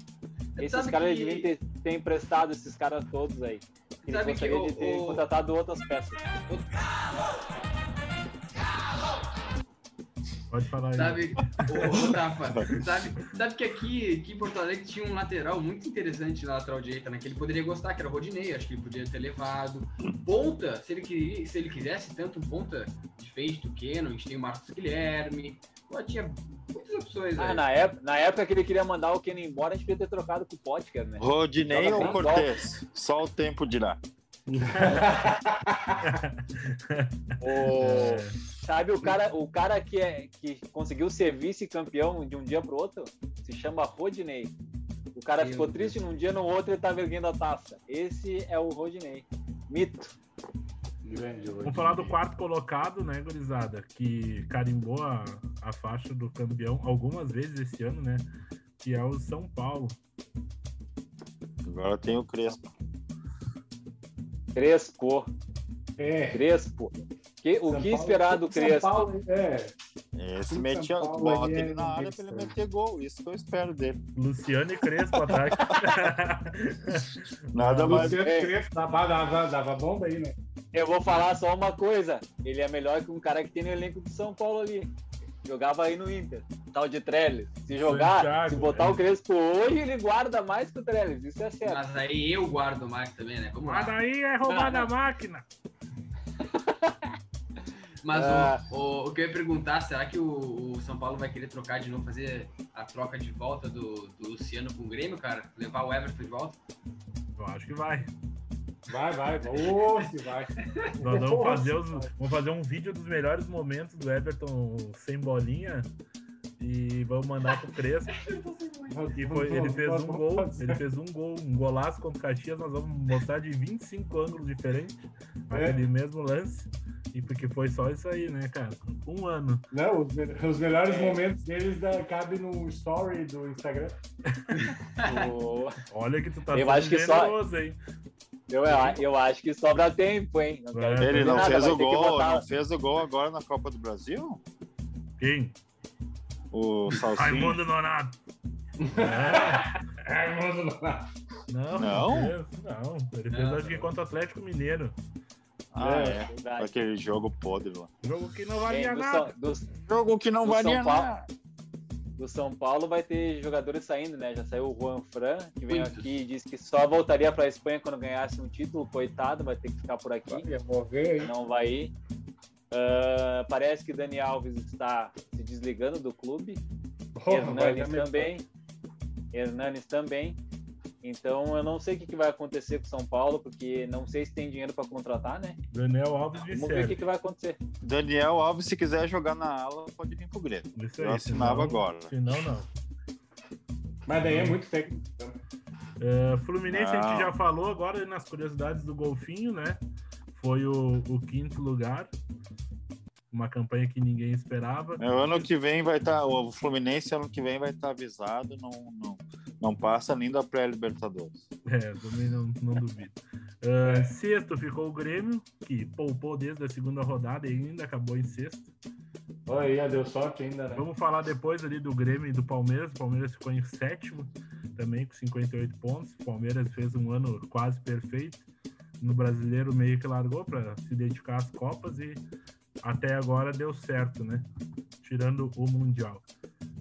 Esses caras que- deviam ter, ter emprestado esses caras todos aí. Ele Sabe que gostaria o- de ter o- contratado outras peças. Pode falar aí. Sabe, ô, ô, Tafa, sabe, sabe que aqui, aqui em Porto Alegre tinha um lateral muito interessante na lateral direita, né? Que ele poderia gostar, que era o Rodinei, acho que ele poderia ter levado. Ponta, se ele, queria, se ele quisesse tanto ponta diferente do Keno, a gente tem o Marcos Guilherme. Pô, tinha muitas opções Ah, aí. na, época, na época que ele queria mandar o Keno embora, a gente podia ter trocado com o Potker, né? Rodinei ou Cortez? Só o tempo dirá. O- Sabe o cara, o cara que, é, que conseguiu ser vice-campeão de um dia pro outro? Se chama Rodinei. O cara Meu ficou Deus. triste num dia, no outro ele tava erguendo a taça. Esse é o Rodinei. Mito. Grande, Vamos falar do quarto colocado, né, gurizada? Que carimbou a, a faixa do campeão algumas vezes esse ano, né? Que é o São Paulo. Agora tem o Crespo. Crespo. É. Crespo. Que, o São que Paulo- esperar do São Crespo? Paulo, é. Esse metia, bota ali é ele na área pra ele meter gol. Isso que eu espero dele. Luciano e Crespo, ataque. Nada mais. Luciano É. Crespo dava, dava, dava bomba aí, né? Eu vou falar só uma coisa. Ele é melhor que um cara que tem no elenco do São Paulo ali. Jogava aí no Inter. Tal de Trellis. Se jogar, Santiago, se botar é. o Crespo hoje, ele guarda mais que o Trellis. Isso é certo. Mas aí eu guardo mais também, né? Vamos Mas lá. daí é roubar a máquina. Mas Ah. o, o, o que eu ia perguntar, será que o, o São Paulo vai querer trocar de novo, fazer a troca de volta do, do Luciano com o Grêmio, cara? Levar o Everton de volta? Eu acho que vai. Vai, vai. Se vai. Nós vamos fazer, os, vamos fazer um vídeo dos melhores momentos do Everton sem bolinha e vamos mandar pro Crespo. Que foi, ele fez um gol, ele fez um gol, um golaço contra o Caxias, nós vamos mostrar de 25 ângulos diferentes É. aquele mesmo lance. E porque foi só isso aí, né, cara? Um ano. Não, os, me- os melhores momentos deles da, cabem no story do Instagram. Olha que tu tá Eu acho que só- hein? Eu, eu acho que sobra tempo, hein? Não quero É, Ele não nada, fez o gol, botar- não fez o gol agora na Copa do Brasil? Quem? O Salsinha? Raimundo Nonato. É. É, mano, Não, Não? não. Ele fez Não. acho que contra o Atlético Mineiro. Ah, É, é. Verdade. Aquele jogo podre lá. Jogo que não valia do, nada. Do, Jogo que não valia São Paulo. nada. do São Paulo vai ter jogadores saindo, né? Já saiu o Juan Fran, que veio Muitos. aqui e disse que só voltaria para a Espanha quando ganhasse um título. Coitado, vai ter que ficar por aqui. Vou ver, hein? Não vai ir. Ah, parece que Dani Alves está se desligando do clube. Dar Hernanes também. Hernanes também. Então eu não sei o que, vai acontecer com o São Paulo, porque não sei se tem dinheiro para contratar, né? Daniel Alves de Vamos ver o que, vai acontecer. Daniel Alves, se quiser jogar na ala, pode vir pro Grêmio. Isso Eu aí, assinava senão- agora. Senão, não. Mas daí é muito técnico. então. É, Fluminense, a Não. gente já falou agora nas curiosidades do Golfinho, né? Foi o, o quinto lugar. Uma campanha que ninguém esperava. É, ano que vem vai estar. o Fluminense ano que vem vai estar avisado, não, não, não passa nem da pré-Libertadores. É, também não, não duvido. Ah, Sexto ficou o Grêmio, que poupou desde a segunda rodada e ainda acabou em sexto. Olha aí, deu sorte ainda, né? Vamos falar depois ali do Grêmio e do Palmeiras. O Palmeiras ficou em sétimo, também com 58 pontos. O Palmeiras fez um ano quase perfeito. No brasileiro meio que largou para se dedicar às Copas e até agora deu certo, né? Tirando o Mundial.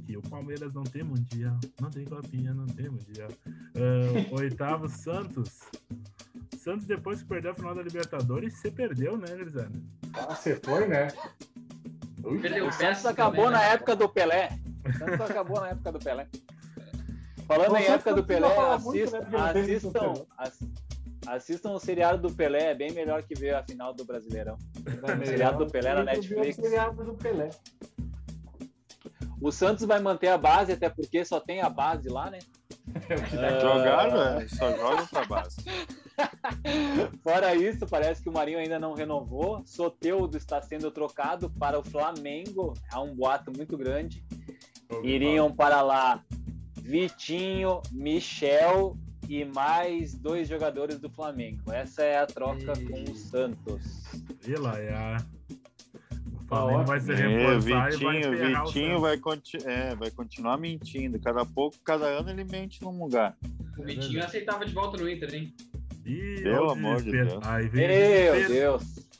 Que o Palmeiras não tem Mundial, não tem Copinha, não tem Mundial. Ah, oitavo, Santos. Santos, depois que perdeu a final da Libertadores, você perdeu, né, Grisana? Ah, você foi, né? Ui, Perdeu O Santos acabou também, na né? época do Pelé. O Santos acabou na época do Pelé. Falando O em época do Pelé, muito, assistam, né, assistam, muito ass- assistam o seriado do Pelé, é bem melhor que ver a final do Brasileirão. O seriado do Pelé na Netflix. O seriado do Pelé. O Santos vai manter a base, até porque só tem a base lá, né? É o que Ah, Jogaram, é, só jogam pra base. Fora isso, parece que o Marinho ainda não renovou. Soteudo está sendo trocado para o Flamengo. Há um boato muito grande. Iriam para lá Vitinho, Michel e mais dois jogadores do Flamengo. Essa é a troca E- com o Santos. E lá, é a... O Flamengo vai se É, reforçar e vai Vitinho, Vitinho vai, conti é, vai continuar mentindo. Cada pouco, cada ano ele mente num lugar. O Vitinho aceitava de volta no Inter, hein? Ih, Pelo amor de. Deus. O Meu. Deus.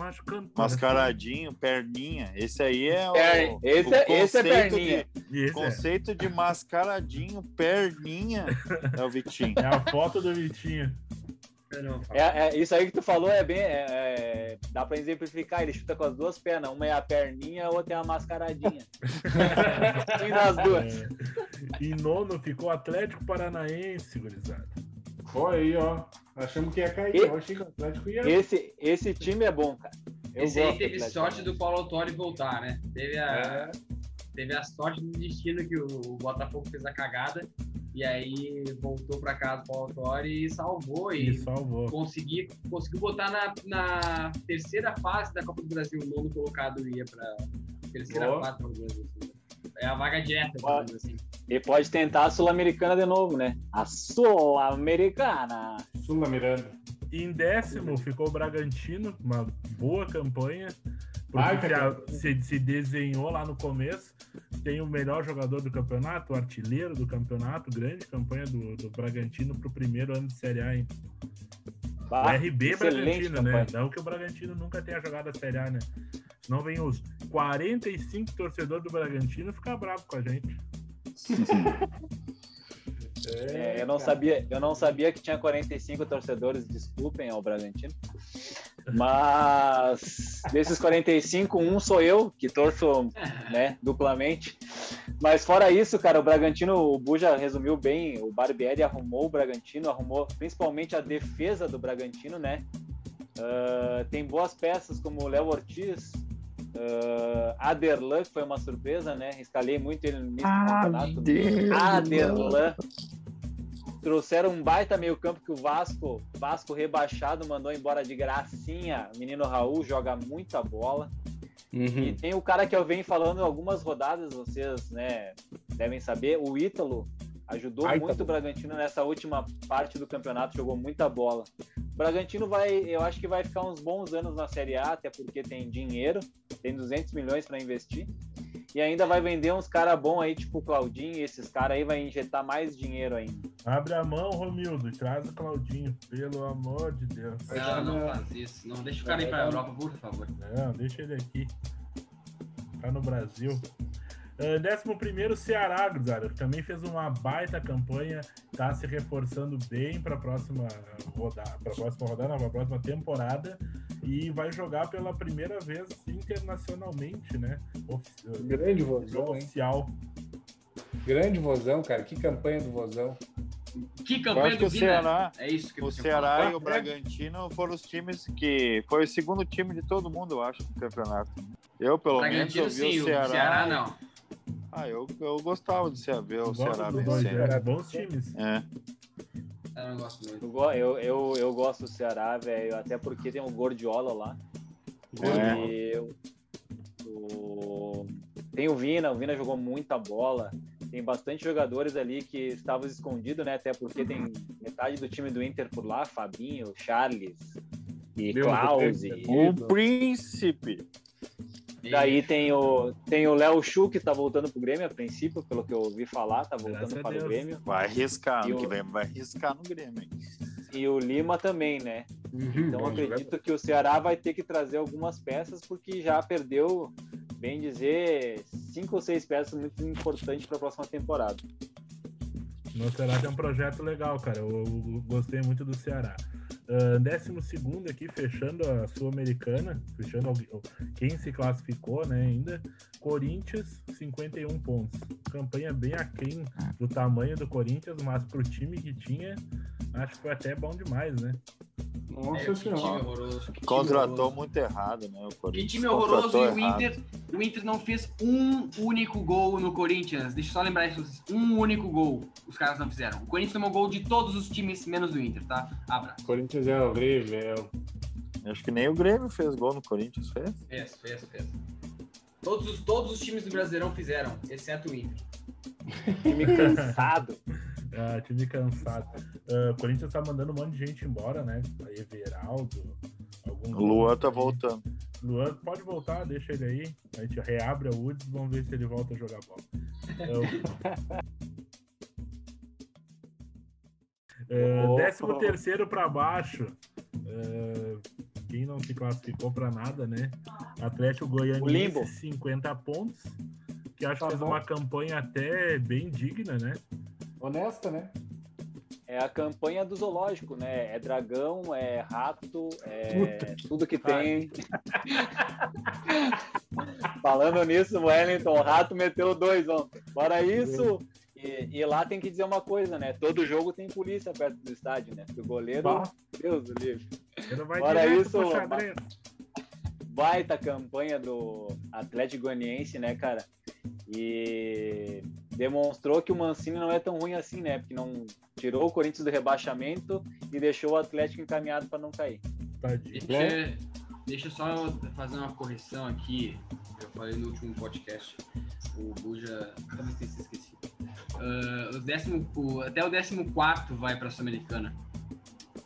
Machucando. Mascaradinho, perninha. Esse aí é o, Per- esse o é- esse é conceito perninha. E esse De, conceito de mascaradinho, perninha, é o Vitinho. é, é a foto do Vitinho. Falo. É, é- isso aí que tu falou é bem. é- é- dá pra exemplificar. Ele chuta com as duas pernas. Uma é a perninha, a outra é a mascaradinha. e nas duas. É. Em nono ficou Atlético Paranaense, gurizada. Foi aí, ó. Achamos que ia cair. E- Eu achei que o Atlético ia. Esse, esse time é bom, cara. Eu Esse aí do teve Atlético sorte do. Paulo Autori voltar, né? Teve a, É. teve a sorte do destino que o Botafogo fez a cagada e aí voltou pra casa o Paulo Autori e salvou E e salvou. consegui, conseguiu botar na, na terceira fase da Copa do Brasil. O nono colocado ia pra terceira Boa. fase da Copa do Brasil. É a vaga direta, digamos assim. E pode tentar a Sul-Americana de novo, né? A Sul-Americana. Sula Miranda. Em décimo ficou o Bragantino, uma boa campanha. Porque se- se desenhou lá no começo. Tem o melhor jogador do campeonato, o artilheiro do campeonato, grande campanha do, do Bragantino para o primeiro ano de Série A. Hein? O Bah, RB excelente Bragantino, né? campanha. Não que o Bragantino nunca tenha jogado a Série A, né? Senão vem os 45 torcedores do Bragantino ficar bravo com a gente. É, eu, não sabia, eu não sabia que tinha 45 torcedores, desculpem ao Bragantino. Mas desses 45, um sou eu, que torço né, duplamente. Mas fora isso, cara, o Bragantino, o Buja resumiu bem, o Barbieri arrumou o Bragantino, arrumou principalmente a defesa do Bragantino, né? Ah, tem boas peças como o Léo Ortiz, ah, Aderlan, que foi uma surpresa, né? Escalei muito ele no início do campeonato. Aderlan. Trouxeram um baita meio campo que o Vasco, Vasco rebaixado, mandou embora de gracinha. O menino Raul joga muita bola. E Uhum. tem o cara que eu venho falando algumas rodadas, vocês né, devem saber, o Ítalo ajudou Ai, muito tá o Bragantino nessa última parte do campeonato, jogou muita bola. O Bragantino vai, eu acho que vai ficar uns bons anos na Série A, até porque tem dinheiro, tem 200 milhões para investir. E ainda vai vender uns caras bons aí, tipo o Claudinho, e esses caras aí vai injetar mais dinheiro ainda. Abre a mão, Romildo, e traz o Claudinho, pelo amor de Deus. Não, não faz isso. Não, deixa o cara ir pra Europa, por favor. Não, deixa ele aqui. Tá no Brasil. Ah, Décimo primeiro, Ceará, Guzara. Também fez uma baita campanha, tá se reforçando bem para a próxima rodada, para próxima rodada, para a próxima temporada e vai jogar pela primeira vez internacionalmente, né? Ofi- Grande vozão, hein? oficial. Grande vozão, cara. Que campanha do vozão. Que campanha do. Ceará, É isso que o Ceará fala. e o Bragantino foram os times que. Foi o segundo time de todo mundo, eu acho, no campeonato. Eu, pelo menos, Bragantino eu vi sim, o Ceará. o Ceará não. Ah, eu, eu gostava de ver o Ceará dois, vencer. né? bons times. É. Eu não gosto muito. Eu, eu, eu, gosto do Ceará, velho, até porque tem o Gordiola lá. É. E eu- o- tem o Vina, o Vina jogou muita bola. Tem bastante jogadores ali que estavam escondidos, né? Até porque tem metade do time do Inter por lá, Fabinho, Charles e Meu Klaus. Deus, E... O príncipe. Daí tem o tem o Léo Chu que tá voltando pro Grêmio a princípio, pelo que eu ouvi falar, tá voltando para o. Grêmio. Vai arriscar, o- que vem vai arriscar no Grêmio. hein? E o Lima também, né? Então bom acredito que o Ceará vai ter que trazer algumas peças porque já perdeu, bem dizer, cinco ou seis peças muito importantes para a próxima temporada. No Ceará tem um projeto legal, cara. Eu, eu gostei muito do Ceará. Ah, décimo segundo aqui, fechando a Sul-Americana, fechando quem se classificou, né, ainda. Corinthians, 51 pontos. Campanha bem aquém do tamanho do Corinthians, mas pro time que tinha, acho que foi até bom demais, né? Nossa É, que time senhora. que Contratou horroroso. muito errado, né? O Que Corinthians time horroroso contratou e o errado. Inter, o Inter não fez um único gol no Corinthians. Deixa eu só lembrar isso. Um único gol os caras não fizeram. O Corinthians tomou gol de todos os times, menos do Inter, tá? Abra. Corinthians é horrível. Acho que nem o Grêmio fez gol no Corinthians, fez? Fez, fez, fez. Todos os, todos os times do Brasileirão fizeram, exceto o Inter. Time cansado. Ah, time cansado. Ah, o Corinthians tá mandando um monte de gente embora, né? Aí Everaldo, algum O Luan tá aí. voltando. Luan pode voltar, deixa ele aí. A gente reabre a Woods, vamos ver se ele volta a jogar bola. Então, É, Opa. décimo terceiro para baixo. É, quem não se classificou para nada, né? Atlético. Goianiense, 50 pontos. Que acho Tá que fez bom. uma campanha até bem digna, né? Honesta, né? É a campanha do zoológico, né? É dragão, é rato, é tudo que tem. Falando nisso, o Wellington, o rato meteu dois ontem. Fora isso, e, e lá tem que dizer uma coisa, né? Todo jogo tem polícia perto do estádio, né? Porque o goleiro, Bah. Deus do livre. Vai Fora isso, baita campanha do Atlético Goianiense, né, cara? E demonstrou que o Mancini não é tão ruim assim, né? Porque não tirou o Corinthians do rebaixamento e deixou o Atlético encaminhado para não cair. Tadinho. Deixa, deixa eu só fazer uma correção aqui. Eu falei no último podcast. O Buja. Talvez tenha se esquecido. Ah, o décimo, o- até o 14 vai para a Sul-Americana.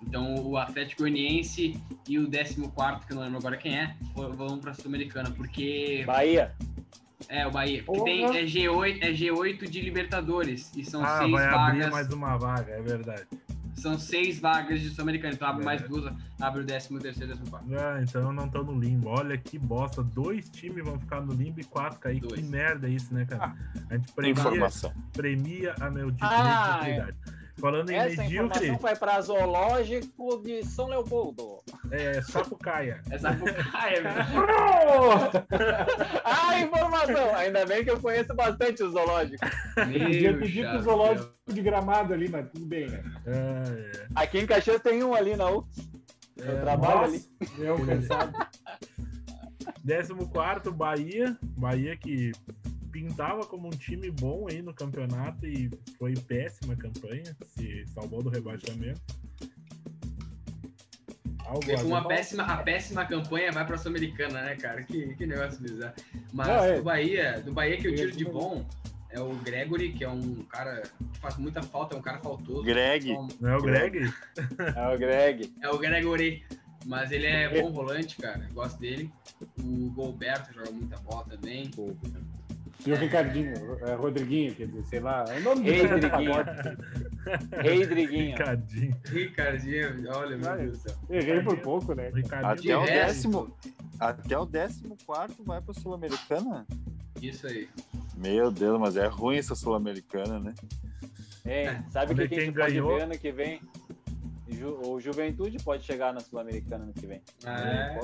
Então o Atlético Goianiense e o 14, que eu não lembro agora quem é, vão para a Sul-Americana. Porque. Bahia, É, o Bahia. Porque tem, é, G8, é G8 de Libertadores. E são Ah, seis vai abrir vagas. mais uma vaga, é verdade. São seis vagas de Sul-Americana. Então abre É. mais duas, abre o 13 terceiro, 14. Ah, então não estão no limbo. Olha que bosta. Dois times vão ficar no limbo e quatro cair. Dois. Que merda é isso, né, cara? A gente premia, Informação. premia a meu Ah, mediocridade. Falando em essa medíocre, informação vai para Zoológico de São Leopoldo. É Sapucaia. É verdade. Ah, informação! Ainda bem que eu conheço bastante o zoológico. Podia pedir pro zoológico de gramado ali, mas tudo bem, né? É, é. Aqui em Caxias tem um ali na UX. Eu É, trabalho Nossa, ali. eu cansado. Décimo quarto, Bahia. Bahia que pintava como um time bom aí no campeonato e foi péssima campanha, se salvou do rebaixamento. Com uma a péssima, a péssima campanha vai pra Sul-Americana, né, cara? Que, que negócio bizarro. Mas Não, é. do Bahia, do Bahia que eu tiro de bom é o Gregory, que é um cara que faz muita falta, é um cara faltoso. Greg. Não é o Greg? É o Greg. É o Gregory. Mas ele é bom volante, cara. Gosto dele. O Golberto joga muita bola também. E o Ricardinho, é, Rodriguinho, quer dizer, sei lá. É o nome Driguinho. Ricardinho. Ricardinho, olha, meu. Deus do céu. Errei por pouco, né? Ricardinho. Até o décimo. Até o décimo quarto vai pra Sul-Americana? Isso aí. Meu Deus, mas é ruim essa Sul-Americana, né? Ei, sabe o que, que a quem gente pode ganhou. ver ano que vem? Ju- o Juventude pode chegar na Sul-Americana ano que vem. É,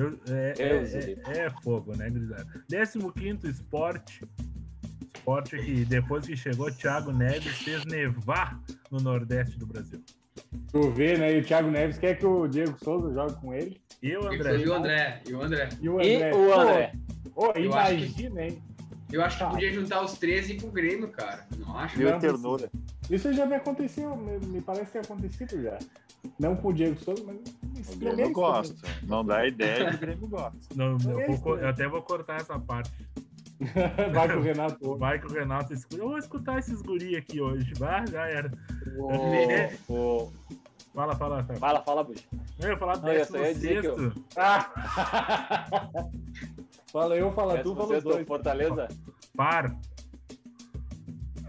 Eu- é, Deus, é, é, é fogo, né, Grisada? 15 esporte. Esporte que depois que chegou, Thiago Neves fez nevar no Nordeste do Brasil. Tu vê, né? E o Thiago Neves quer que o Diego Souza jogue com ele. E o e André? o André. E o André. E o E André. o André. Pô, acho que- imagina, hein? Eu acho que Tá. podia juntar os 13 pro Grêmio, cara. Não acho? Meu Não, ternura. Isso já me aconteceu, me, me parece ter acontecido já. Não com o Diego Souza, mas. O é Grêmio gosta. Não dá ideia, o Grêmio gosta. Não, eu, É vou né? eu até vou cortar essa parte. Vai com o Renato. Vai que o Renato escuta. Eu vou escutar esses guri aqui hoje. Vai, já era. O, o- Fala, fala, fala. Fala, fala, Buxa. Eu ia falar do Não, eu só ia dizer 16 que Ah! Fala eu, fala tu, fala dois. Fortaleza? par.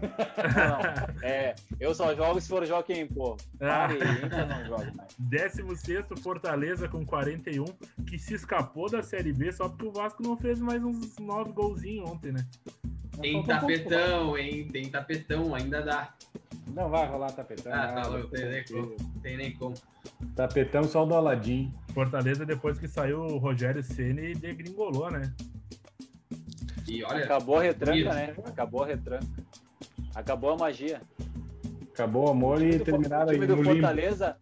Não, não. É, eu só jogo se for Joaquim, pô. Ah. Pare, eu não jogo mais. 16 Fortaleza com 41, que se escapou da Série B só porque o Vasco não fez mais uns 9 golzinhos ontem, né? Tem um tapetão, hein? Tem tapetão, ainda dá. Não vai rolar tapetão. Ah, tá louco, tem nem como. Tem nem como. Tapetão só do Aladim. Fortaleza, depois que saiu o Rogério Ceni degringolou, né? E olha, Acabou a retranca, Isso. né? Acabou a retranca. Acabou a magia. Acabou o amor O e do, terminaram o aí time no do limbo. Fortaleza,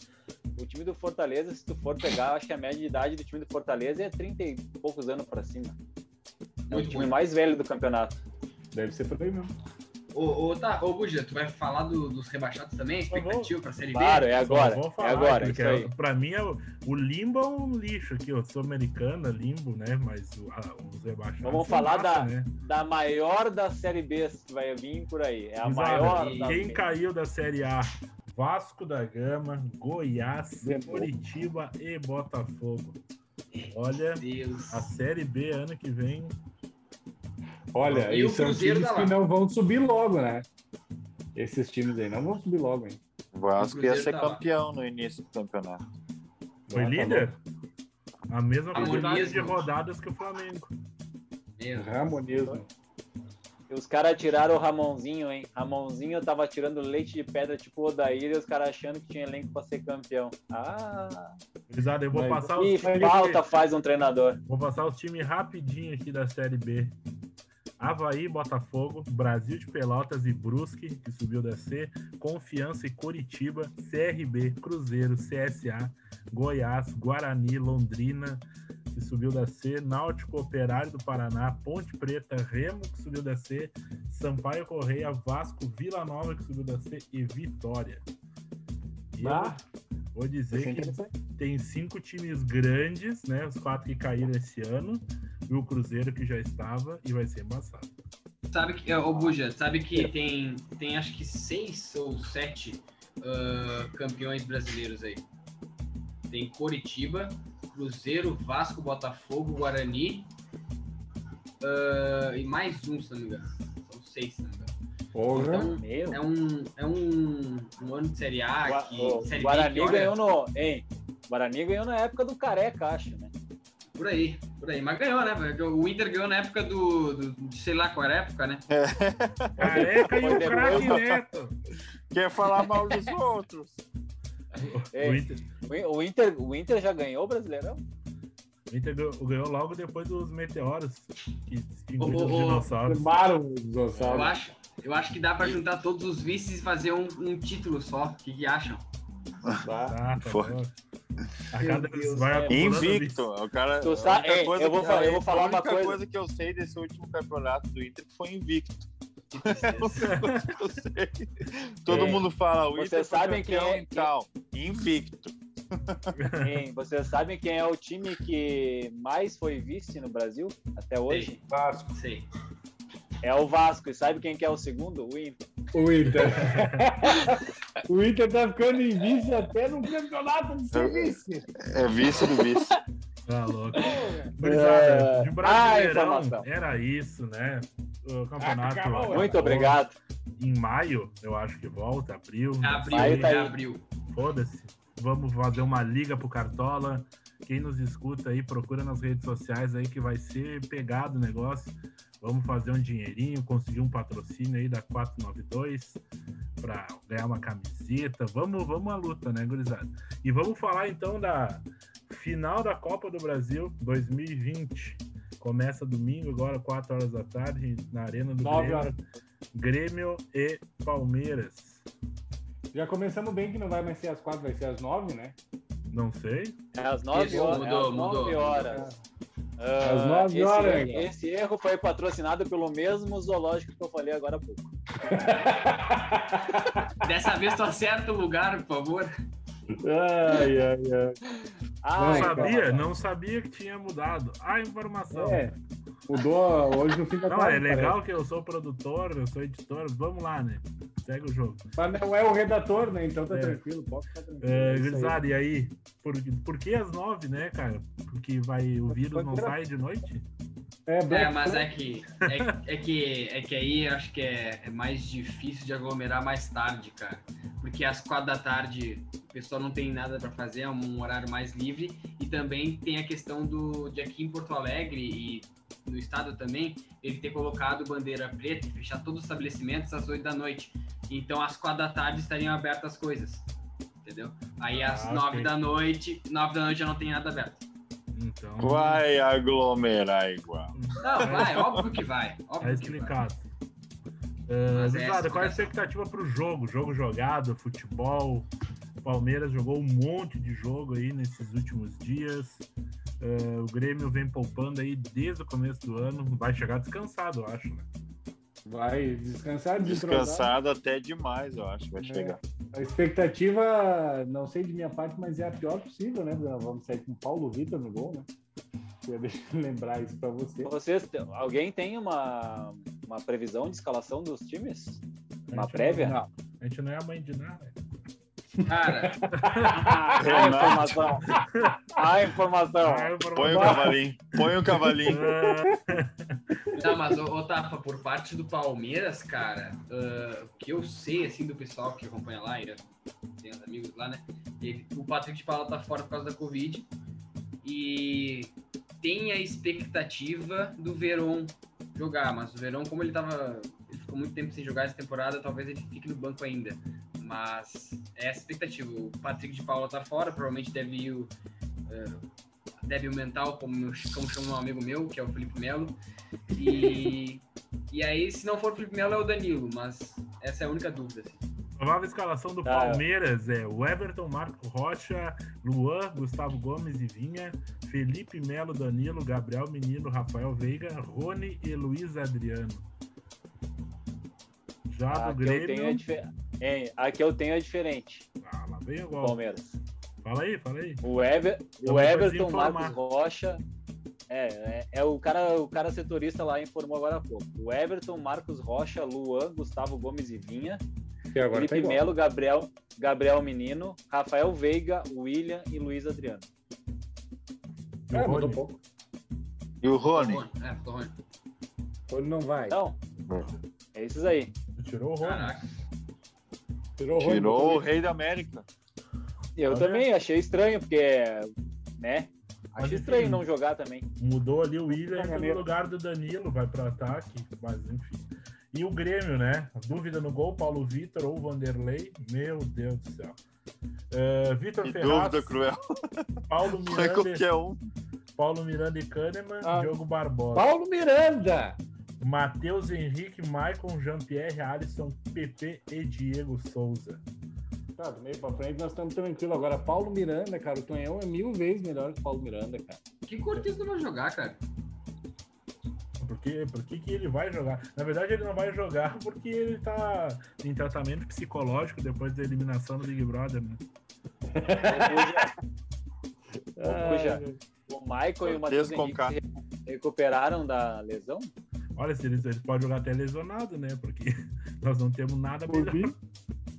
o time do Fortaleza, se tu for pegar, acho que a média de idade do time do Fortaleza é 30 e poucos anos pra cima. É o Muito time bom. mais velho do campeonato. Deve ser por aí mesmo. Ô, ô, tá, ô, Buja, tu vai falar do- dos rebaixados também? Expectativa pra Série B? Claro, é agora. vou É falar, agora, porque isso aí. Pra mim, é o, o Limbo é um lixo aqui, ó. Sul-Americana, Limbo, né? Mas o, a, os rebaixados. Vamos falar massa, da- Né? Da maior da Série B que vai vir por aí. É a Gurizada, maior da Quem caiu da Série A? Vasco da Gama, Goiás. Curitiba e Botafogo. Olha, Deus. a Série B ano que vem. Olha, E e, o são Cruzeiro times tá lá. que não vão subir logo, né? Esses times aí não vão subir logo, hein? O Vasco ia ser tá lá. campeão no início do campeonato. Foi Ah, tá líder? A mesma quantidade de rodadas que o Flamengo. Meu. Ramonismo. E os caras tiraram o Ramonzinho, hein? Ramonzinho tava tirando leite de pedra tipo o Odair e os caras achando que tinha elenco pra ser campeão. Ah, Gurizada, eu vou Mas- passar os que falta faz um treinador. Vou passar os times rapidinho aqui da Série B. Havaí, Botafogo, Brasil de Pelotas e Brusque, que subiu da C, Confiança e Curitiba, CRB, Cruzeiro, CSA, Goiás, Guarani, Londrina, que subiu da C, Náutico Operário do Paraná, Ponte Preta, Remo, que subiu da C, Sampaio Correia, Vasco, Vila Nova, que subiu da C e Vitória. E eu Ah, vou dizer que tem cinco times grandes, né? Os quatro que caíram esse ano. E o Cruzeiro que já estava e vai ser embaçado. Sabe que, ô Buja, sabe que tem, tem acho que seis ou sete ah, campeões brasileiros aí. Tem Coritiba, Cruzeiro, Vasco, Botafogo, Guarani ah, e mais um, se não me engano. São seis, se não me engano. Porra. Então, Meu. é um, é um, um ano de Série A Gua- que. o série B Guarani que, olha, ganhou no. Hein? Guarani ganhou na época do Careca, acho, né? Por aí, por aí. Mas ganhou, né? O Inter ganhou na época do. do de sei lá qual era a época, né? Careca e o craque Neto. Quer falar mal dos outros? Ei. O Inter, O In- O Inter, o Inter já ganhou o Brasileirão? o Inter ganhou, ganhou logo depois dos meteoros que extinguiram os dinossauros. Os Eu dinossauros. acho, eu acho que dá pra juntar todos os vices e fazer um, um título só. O que, que acham? Bah. Tá. A é. Invicto. O cara, Tu a sabe- coisa eu vou que- fa- eu vou a falar uma única coisa. que eu sei desse último campeonato do Inter foi invicto. É a coisa. Todo Ei, mundo fala, o vocês Inter sabem quem é- tal. Invicto. Hein, vocês sabem quem é o time que mais foi vice no Brasil até hoje? Vasco. Sei. É o Vasco. E sabe quem que é o segundo? O Inter. O Inter. o Inter tá ficando em vice até no campeonato de serviço. É vice do vice. Tá louco. Gurizada, de Ah, Brasileirão, informação. era isso, né? O campeonato Acabou. Muito obrigado. em maio, eu acho que volta, abril. Abriu, sei. Aí tá aí. abriu. Foda-se. Vamos fazer uma liga pro Cartola. Quem nos escuta aí, procura nas redes sociais aí que vai ser pegado o negócio. Vamos fazer um dinheirinho, conseguir um patrocínio aí da 492 para ganhar uma camiseta. Vamos, vamos à luta, né, gurizada? E vamos falar então da final da Copa do Brasil 2020. Começa domingo, agora 4 horas da tarde, na Arena do Nove Grêmio. horas. Grêmio e Palmeiras. Já começamos bem que não vai mais ser às quatro, vai ser às nove, né? Não sei. É às 9 Isso, horas. mudou, é às mudou. 9 horas. Ah, Às nove esse, horas, erro- então. esse erro foi patrocinado pelo mesmo zoológico que eu falei agora há pouco. Dessa vez tu acerta o lugar, por favor. Ai, ai, ai. Ah, Não Ai, sabia, cara. não sabia que tinha mudado. A informação. É, mudou hoje no fim da Não, é legal que eu sou produtor, eu sou editor. Vamos lá, né? Segue o jogo. parece. Mas não é o redator, né? Então tá É. tranquilo, pode ficar tranquilo. É, É e aí? Por, por que às nove, né, cara? Porque vai, o vírus não sai de noite? É, É, mas é que, é, é que é que aí eu acho que é, é mais difícil de aglomerar mais tarde, cara. Porque às quatro da tarde o pessoal não tem nada para fazer, é um horário mais livre. E também tem a questão do de aqui em Porto Alegre e no estado também, ele ter colocado bandeira preta e fechar todos os estabelecimentos às oito da noite. Então às quatro da tarde estariam abertas as coisas. Entendeu? Aí às Ah, nove ok. da noite, nove da noite já não tem nada aberto. Então. Vai aglomerar igual. Não, vai, óbvio que vai. Óbvio que vai. explicado. Uh, é qual a explicação. expectativa pro jogo? Jogo jogado, futebol. O Palmeiras jogou um monte de jogo aí nesses últimos dias. Uh, o Grêmio vem poupando aí desde o começo do ano. Vai chegar descansado, eu acho, né? Vai descansar. Descansado até demais, eu acho. Vai É. chegar. A expectativa, não sei de minha parte, mas é a pior possível, né? Vamos sair com o Paulo Vitor no gol, né? Eu lembrar isso pra você. Vocês, alguém tem uma, uma previsão de escalação dos times? Uma prévia? Não. A gente não é a mãe de nada. Cara, a informação. A informação. Eu Põe o cavalinho. Põe o cavalinho. Ah, Não, mas, ô, ô Tafa, por parte do Palmeiras, cara, o que eu sei, assim, do pessoal que acompanha lá, e tem os amigos lá, né? ele- o Patrick de Paula tá fora por causa da Covid. E tem a expectativa do Verón jogar, mas o Verón, como ele tava. Ele ficou muito tempo sem jogar essa temporada, talvez ele fique no banco ainda. Mas é essa a expectativa. O Patrick de Paula tá fora, provavelmente deve ir o. ah, débil mental, como, como chama um amigo meu, que é o Felipe Melo. E, e aí, se não for o Felipe Melo, é o Danilo, mas essa é a única dúvida. assim. Provável escalação do Ah, é. Palmeiras é o Everton, Marco Rocha, Luan, Gustavo Gomes e Vinha, Felipe Melo, Danilo, Gabriel Menino, Rafael Veiga, Rony e Luiz Adriano. Já A do que eu tenho Grêmio. Hein, a que eu tenho é diferente. Ah, lá vem agora. Palmeiras. Fala aí, fala aí. O, Ever, o Everton. Marcos Rocha. É, é, é o cara, o cara setorista lá informou agora há pouco. O Everton, Marcos Rocha, Luan, Gustavo Gomes e Vinha, E agora Felipe tá. Melo, Gabriel, Gabriel Menino, Rafael Veiga, William e Luiz Adriano. E o É, mudou Rony? pouco. E o Rony? Rony, É, tô Rony. Ele não vai. Então, é isso aí. Tirou o Rony. Caraca. Tirou. Tirou o rei da América. Eu Tá também achei estranho, porque, né? Mas, Achei enfim, estranho não jogar também. Mudou ali o William no lugar do Danilo, vai para ataque, mas enfim. E o Grêmio, né? Dúvida no gol, Paulo Vitor ou Vanderlei. Meu Deus do céu. Uh, Vitor Ferraz, dúvida cruel. Paulo Miranda, qualquer um. Paulo Miranda e Kahneman, Ah. Diogo Barbosa. Paulo Miranda! Matheus Henrique, Maicon, Jean-Pierre, Alisson, PP e Diego Souza. Tá, do meio pra frente nós estamos tranquilos. Agora, Paulo Miranda, cara, o Tonhão é mil vezes melhor que o Paulo Miranda, cara. Que Cortez não vai jogar, cara? Por que, por que, que ele vai jogar? Na verdade, ele não vai jogar porque ele tá em tratamento psicológico depois da eliminação do Big Brother, né? Ô, o Michael e o Matheus Henrique se recu- recuperaram da lesão? Olha, se eles, eles podem jogar até lesionado, né? Porque nós não temos nada Por melhor. mim.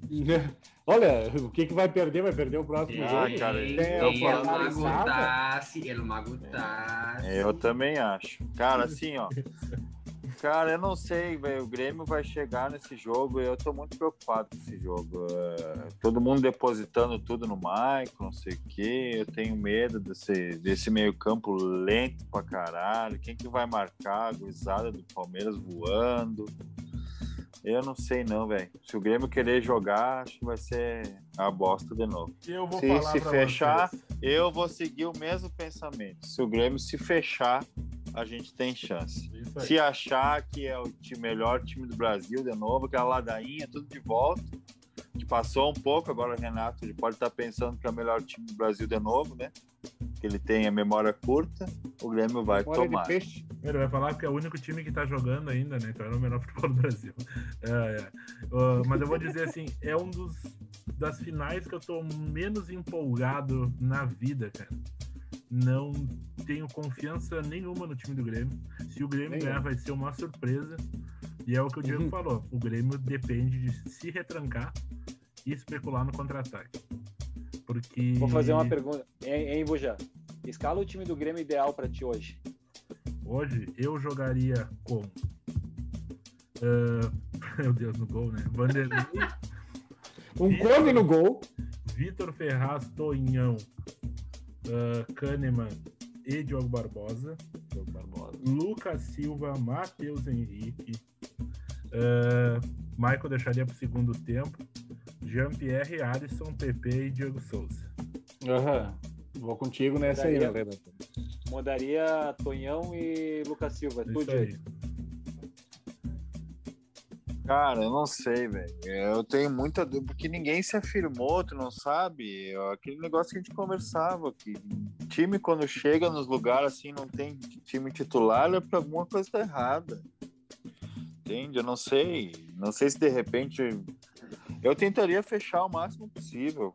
Olha, o que, que vai perder? Vai perder o próximo Ah, jogo. cara, Ele, Tem ele é o Mago Flamengo Tassi, ele é o Mago Tassi. Eu também acho. Cara, assim, ó. Cara, eu não sei, velho. O Grêmio vai chegar nesse jogo e eu tô muito preocupado com esse jogo. É, todo mundo depositando tudo no Michael, não sei o quê. Eu tenho medo desse, desse meio-campo lento pra caralho. Quem que vai marcar? A gurizada do Palmeiras voando. Eu não sei, não, velho. Se o Grêmio querer jogar, acho que vai ser a bosta de novo. Se se fechar, vocês. Eu vou seguir o mesmo pensamento. Se o Grêmio se fechar, a gente tem chance. Se achar que é o time- melhor time do Brasil de novo, aquela ladainha, tudo de volta, que passou um pouco, agora o Renato ele pode estar pensando que é o melhor time do Brasil de novo, né? Que ele tem a memória curta, o Grêmio vai Fora de tomar. peixe. Ele vai falar que é o único time que tá jogando ainda, né? Então é o melhor futebol do Brasil. É, é. Uh, mas eu vou dizer assim, é um dos das finais que eu tô menos empolgado na vida, cara. Não tenho confiança nenhuma no time do Grêmio. Se o Grêmio ganhar, vai ser uma surpresa. E é o que o Diego Uhum. falou. O Grêmio depende de se retrancar e especular no contra-ataque. Porque. Vou fazer uma pergunta. Hein, Buja? Escala o time do Grêmio ideal pra ti hoje. Hoje eu jogaria com. ah, meu Deus, no gol, né? Vanderlei, Um come no gol. Vitor Ferraz, Tonhão, ah, Kahneman e Diogo Barbosa. Diogo Barbosa. Lucas Silva, Matheus Henrique. ah, Michael deixaria para o segundo tempo. Jean-Pierre, Alisson, PP e Diego Souza. Aham. Vou contigo nessa aí, né, Renato? Mudaria Tonhão e Lucas Silva. Tu, Isso aí. Diego. Cara, eu não sei, velho. Eu tenho muita dúvida, porque ninguém se afirmou, tu não sabe? É Aquele negócio que a gente conversava, que time quando chega nos lugares assim, não tem time titular, é pra alguma coisa tá errada. Entende? Eu não sei. Não sei se de repente. Eu tentaria fechar o máximo possível.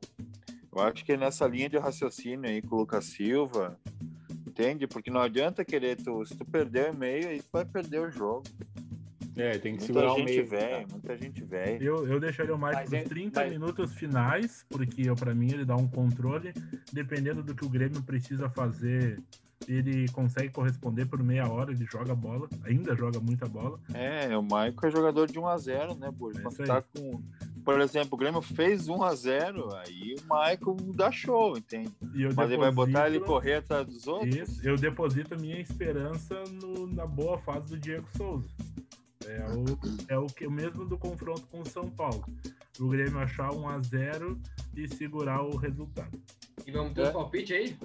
Eu acho que nessa linha de raciocínio aí com o Lucas Silva, entende? Porque não adianta querer tu. Se tu perder o meio, aí tu vai perder o jogo. É, tem que Muita segurar o gente meio. velho, muita gente velha. Eu, eu deixaria o Mas nos é- 30 mas- minutos finais, porque para mim ele dá um controle. Dependendo do que o Grêmio precisa fazer, ele consegue corresponder por meia hora. Ele joga bola, ainda joga muita bola. É, o Maicon é jogador de 1x0, né, Burro? É Quando tá com. Por exemplo, o Grêmio fez 1x0, aí o Maicon dá show, entende? E eu Mas ele vai botar ele correr atrás dos outros? Isso, eu deposito minha esperança no- na boa fase do Diego Souza. É o, é o, que, mesmo do confronto com o São Paulo. O Grêmio achar 1 a 0 e segurar o resultado. E vamos ter É. os palpites aí?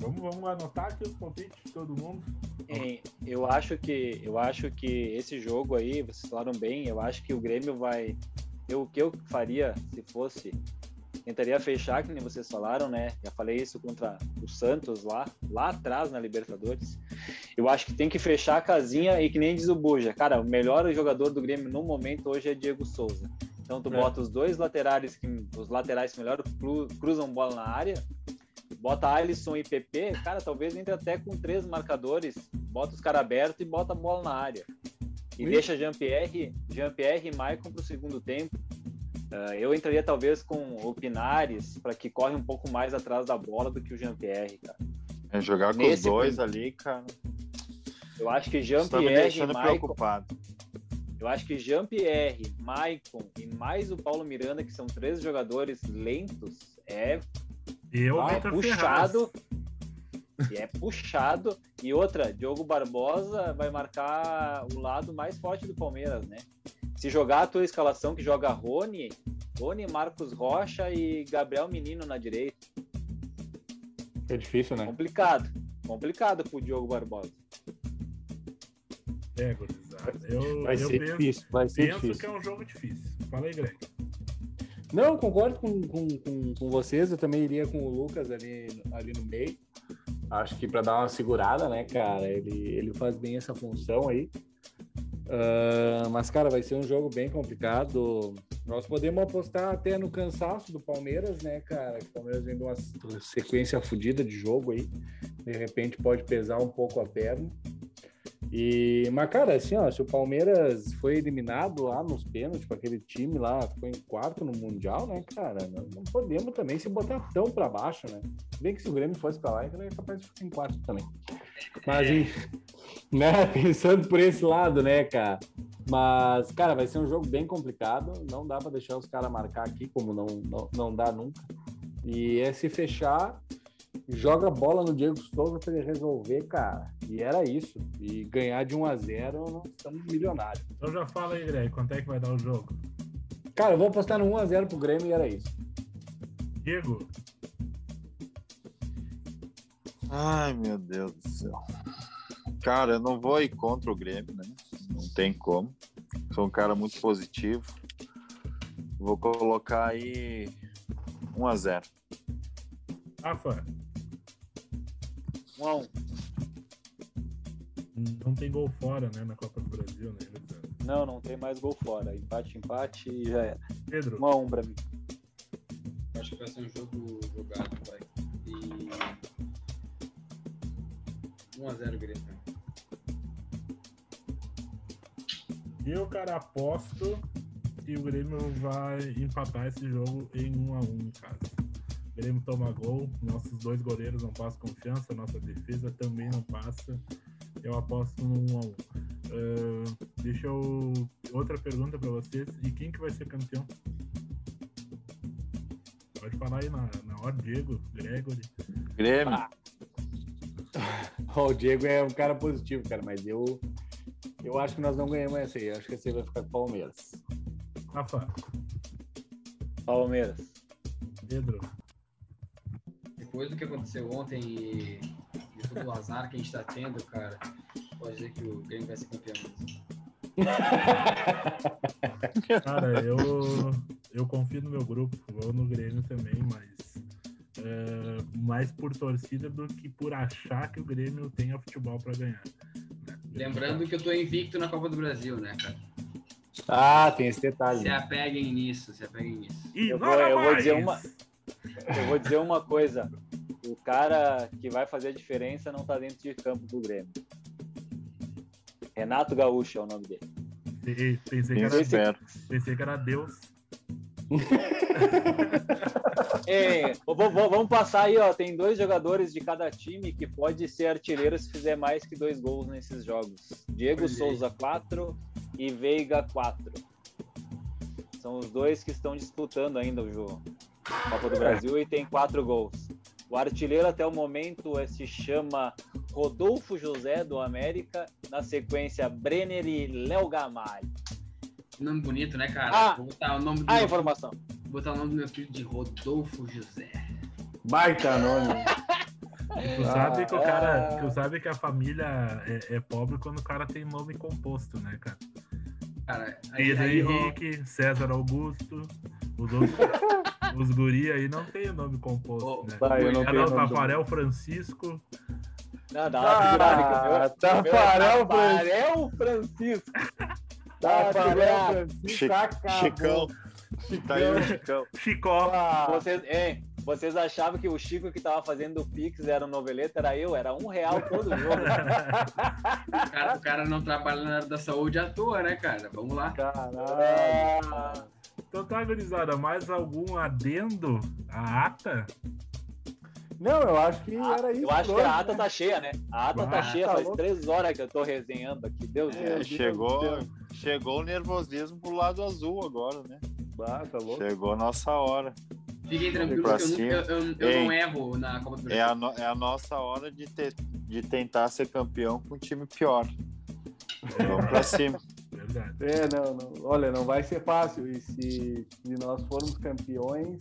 Vamos, vamos anotar aqui os palpites de todo mundo. Hein, Eu acho que eu acho que esse jogo aí, vocês falaram bem, eu acho que o Grêmio vai. Eu, o que eu faria se fosse. Tentaria fechar, que nem vocês falaram, né? Já falei isso contra o Santos lá, lá atrás na Libertadores. Eu acho que tem que fechar a casinha e que nem diz o Buja. Cara, o melhor jogador do Grêmio no momento hoje é Diego Souza. Então tu É. bota os dois laterais que os laterais que melhor cru- cruzam bola na área, bota Alisson e PP, cara, talvez entre até com três marcadores, bota os caras abertos e bota a bola na área. E deixa Jean-Pierre, Jean-Pierre e Maicon para o segundo tempo. Ah, eu entraria talvez com o Pinares, para que corre um pouco mais atrás da bola do que o Jean-Pierre, cara. É jogar com Nesse os dois ali, cara. Eu acho que tá Jean-Pierre e Maicon, preocupado. eu acho que Jean-Pierre, Maicon e mais o Paulo Miranda, que são três jogadores lentos, é Eu, é Vitor puxado. E é puxado. E outra, Diogo Barbosa vai marcar o lado mais forte do Palmeiras, né? Se jogar a tua escalação que joga Rony, Rony, Marcos Rocha e Gabriel Menino na direita. É difícil, né? Complicado. Complicado pro Diogo Barbosa. É, gurizada. Eu, Vai eu ser penso, difícil, vai ser penso difícil. que é um jogo difícil. Fala aí, Greg. Não, concordo com, com, com, com vocês. Eu também iria com o Lucas ali, ali no meio. Acho que para dar uma segurada, né, cara? Ele, ele faz bem essa função aí. Uh, mas, cara, vai ser um jogo bem complicado. Nós podemos apostar até no cansaço do Palmeiras, né, cara? O Palmeiras vem de uma sequência fodida de jogo aí. De repente pode pesar um pouco a perna. E, mas, cara, assim, ó, se o Palmeiras foi eliminado lá nos pênaltis com aquele time lá, ficou em quarto no Mundial, né, cara? Não, não podemos também se botar tão para baixo, né? Bem que se o Grêmio fosse para lá, ele é capaz de ficar em quarto também. Mas, é. né, pensando por esse lado, né, cara? Mas, cara, vai ser um jogo bem complicado. Não dá para deixar os caras marcar aqui, como não, não, não dá nunca. E é se fechar joga bola no Diego Souza para ele resolver, cara. E era isso. E ganhar de 1 a 0 nós estamos milionários. Então já fala aí, Greg, quanto é que vai dar o jogo? Cara, eu vou apostar no 1 a 0 pro Grêmio e era isso. Diego. Ai, meu Deus do céu. Cara, eu não vou ir contra o Grêmio, né? Não tem como. Sou um cara muito positivo. Vou colocar aí 1 a 0. Rafa. 1 a 1 Não tem gol fora, né, na Copa do Brasil, né? Não, não tem mais gol fora. Empate, empate e já era. Pedro. 1 a 1 pra mim. Acho que vai ser um jogo jogado, vai. E 1 a 0 Grêmio. Eu, cara, aposto que o Grêmio vai empatar esse jogo em 1 a 1 em casa. Grêmio toma gol, nossos dois goleiros não passam confiança, nossa defesa também não passa. Eu aposto no 1 a 1. Uh, deixa eu outra pergunta para vocês. E quem que vai ser campeão? Pode falar aí na, na hora, Diego, Gregory. Grêmio. Ah. o Diego é um cara positivo, cara, mas eu eu acho que nós não ganhamos essa aí. Eu acho que esse aí vai ficar com Palmeiras. Rafa. Palmeiras. Pedro depois do que aconteceu ontem e, e todo o azar que a gente tá tendo, cara, pode dizer que o Grêmio vai ser campeão Cara, eu, eu confio no meu grupo, vou no Grêmio também, mas é, mais por torcida do que por achar que o Grêmio tenha futebol para ganhar. Né? Lembrando que eu tô invicto na Copa do Brasil, né, cara? Ah, tem esse detalhe. Se apeguem nisso, se apeguem nisso. E eu, vou, eu vou dizer uma, eu vou dizer uma coisa. O cara que vai fazer a diferença não tá dentro de campo do Grêmio. Renato Gaúcho é o nome dele. Pensei, que, era, pensei que era Deus. é, vamos passar aí, ó. Tem dois jogadores de cada time que pode ser artilheiro se fizer mais que dois gols nesses jogos. Diego Souza, 4 e Veiga, 4. São os dois que estão disputando ainda o jogo. Copa do Brasil e tem quatro gols. O artilheiro até o momento é, se chama Rodolfo José do América, na sequência Brenner e Léo Gamalho. Nome bonito, né, cara? Ah, Vou botar o nome do a meu... informação. Vou botar o nome do meu filho de Rodolfo José. Baita nome. Tu sabe que o cara, tu sabe que a família é, é, pobre quando o cara tem nome composto, né, cara? Cara, Pedro aí, Henrique. César Augusto, os outros, os guri aí não tem nome composto, oh, né? Vai, não Era o Tafarel Francisco. Não, dá uma. Ah, Tafarel, Tafarel Francisco. Tafarel Francisco. Chicão. Tá aí o Chicão. Chicó. Ah. Vocês, hein, vocês achavam que o Chico que tava fazendo o Pix era o noveleta? Era eu, era um real todo jogo. o, cara, o cara não trabalha na área da saúde à toa, né, cara? Vamos lá. Caralho. É... Então tá, gurizada, mais algum adendo à ata? Não, eu acho que ah, era isso. Eu acho hoje, que a ata né? tá cheia, né? A ata ah, tá cheia, tá faz louco. três horas que eu tô resenhando aqui. Deus é, Deus. chegou, Deus. chegou o nervosismo pro lado azul agora, né? Ah, tá louco. Chegou a nossa hora. Fiquem tranquilos que eu, eu, eu, eu não erro na Copa do Brasil. É a, no, é a nossa hora de, ter, de tentar ser campeão com um time pior. Vamos pra cima. Verdade. É, não, não. Olha, não vai ser fácil. E se, se nós formos campeões.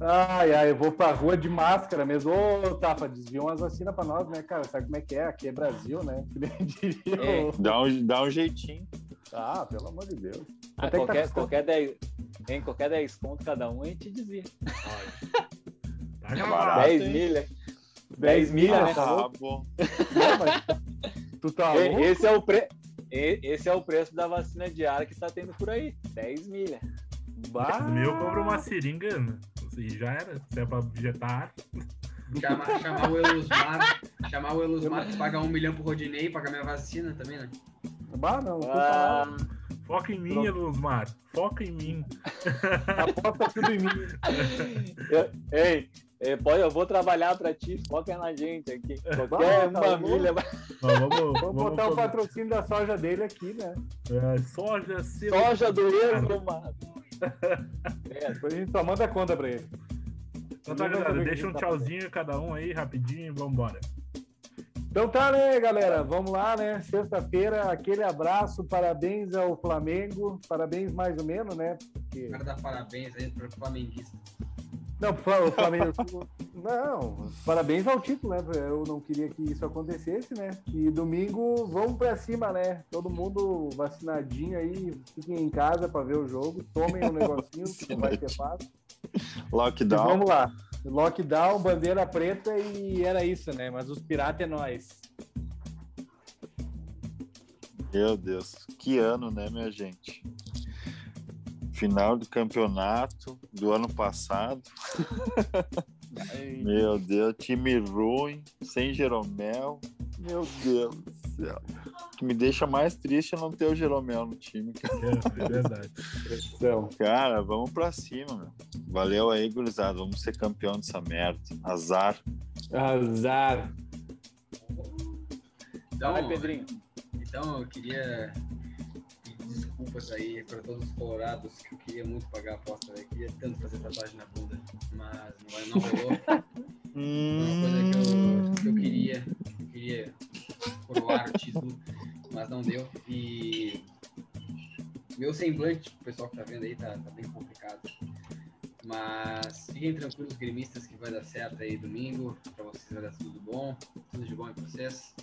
Ai, ai, eu vou pra rua de máscara mesmo. Ô, Tafa, desvia umas vacinas pra nós, né, cara? Sabe como é que é? Aqui é Brasil, né? Que nem diria É. Dá um, dá um jeitinho. Ah, pelo amor de Deus. Ah, Até que tá qualquer, custando. qualquer, 10, Em qualquer 10 conto cada um, a gente dizia. Tá É acabado. barato, 10 hein? milha. 10 milha, né? Tá bom. Não, mas tu tá louco? Esse é o pre... e- Esse é o preço da vacina diária que tá tendo por aí. 10 milha. Bah, O meu compra uma seringa né? e já era. Se é pra injetar. Chamar, chamar o Elusmar, chamar o Elusmar que paga um milhão pro Rodinei, pagar minha vacina também, né? bah não. Tá Ah, Foca em mim, Pronto. Elusmar. Foca em mim. aposta tudo em mim. eu- ei, ei, pode, eu vou trabalhar pra ti. Foca na gente aqui. Qualquer tá milha. Mas vamos, Vamos vamos botar o fazer- patrocínio da soja dele aqui, né? é, soja, selo- Soja do Eslo, mano. É, Depois a gente só manda conta pra ele. Então tá, galera, deixa um tá tchauzinho cada um aí, rapidinho e vambora. Então tá, né, galera? Vamos lá, né? Sexta-feira, aquele abraço, parabéns ao Flamengo, parabéns mais ou menos, né? Porque... Quero dar parabéns aí pro flamenguista. Não, pro Flamengo. não, parabéns ao título, né? Eu não queria que isso acontecesse, né? E domingo vamos pra cima, né? Todo mundo vacinadinho aí, fiquem em casa pra ver o jogo, tomem um negocinho, que não vai ser fácil. Lockdown. vamos lá. Lockdown, bandeira preta e era isso, né? Mas os piratas é nós. Meu Deus, que ano, né, minha gente? Final do campeonato do ano passado. Meu Deus, time ruim, sem Jeromel. Meu Deus do céu. O que me deixa mais triste é não ter o Jeromel no time. É, é verdade. Pressão. Cara, vamos pra cima, meu. Valeu aí, gurizada. Vamos ser campeão dessa merda. Azar. Azar. Então, Vai, Pedrinho. então eu queria desculpas aí para todos os colorados que eu queria muito pagar a aposta, eu queria tanto fazer tatuagem na bunda, mas não, não rolou. Uma coisa que eu, que eu queria, eu queria coroar o título, mas não deu. E meu semblante, o pessoal que tá vendo aí, tá, tá bem complicado. Mas fiquem tranquilos, gremistas, que vai dar certo aí domingo. Pra vocês vai dar tudo bom, tudo de bom em vocês.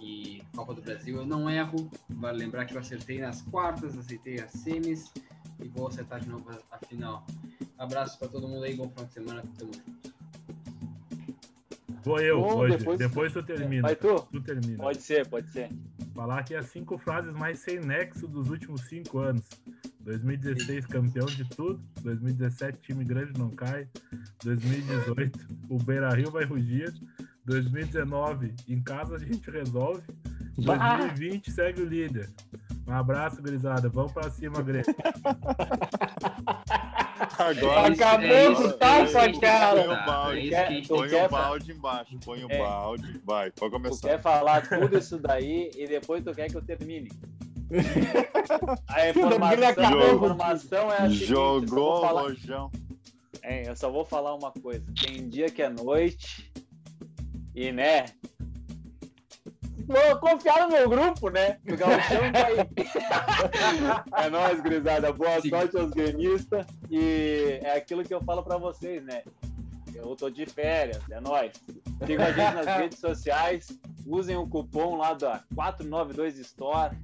E Copa do Brasil eu não erro. Vale lembrar que eu acertei nas quartas, acertei as semis e vou acertar de novo a, final. Abraço pra todo mundo aí, bom final de semana. Tamo junto. Vou eu Bom, hoje. depois- Depois, tu termina. Vai tu? Tu termina. Pode ser, pode ser. Falar aqui as cinco frases mais sem nexo dos últimos cinco anos. 2016, campeão de tudo. 2017, time grande não cai. 2018, o Beira Rio vai rugir. 2019, em casa a gente resolve. 2020, segue o líder. Um abraço, gurizada. Vamos pra cima, Grêmio. Agora Acabou com o tapa, cara. Põe o balde, É tu põe quer o balde embaixo. Põe o É. balde. Vai, pode Tu começar. quer falar tudo isso daí e depois tu quer que eu termine. A informação, acabou a informação é a seguinte, Jogou o falar- rojão. É, eu só vou falar uma coisa. Tem dia que é noite e, né? Vou confiar no meu grupo, né? O Gauchão é nóis, gurizada. Boa Sim. sorte aos gremistas. E é aquilo que eu falo pra vocês, né? Eu tô de férias, é nóis. Sigam a gente nas redes sociais. Usem o cupom lá da 492 Store.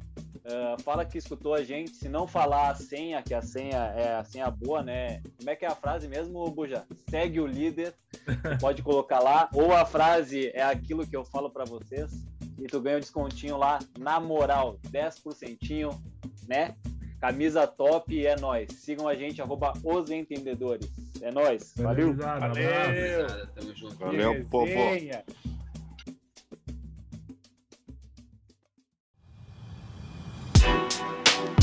Ah, fala que escutou a gente. Se não falar a senha, que a senha é a senha boa, né? Como é que é a frase mesmo, Buja? Segue o líder. Pode colocar lá. Ou a frase é aquilo que eu falo pra vocês. E tu ganha um descontinho lá, na moral, 10%, né? Camisa top e é nóis. Sigam a gente, arroba os entendedores. É nóis. Valeu. Valeu. Valeu, povo.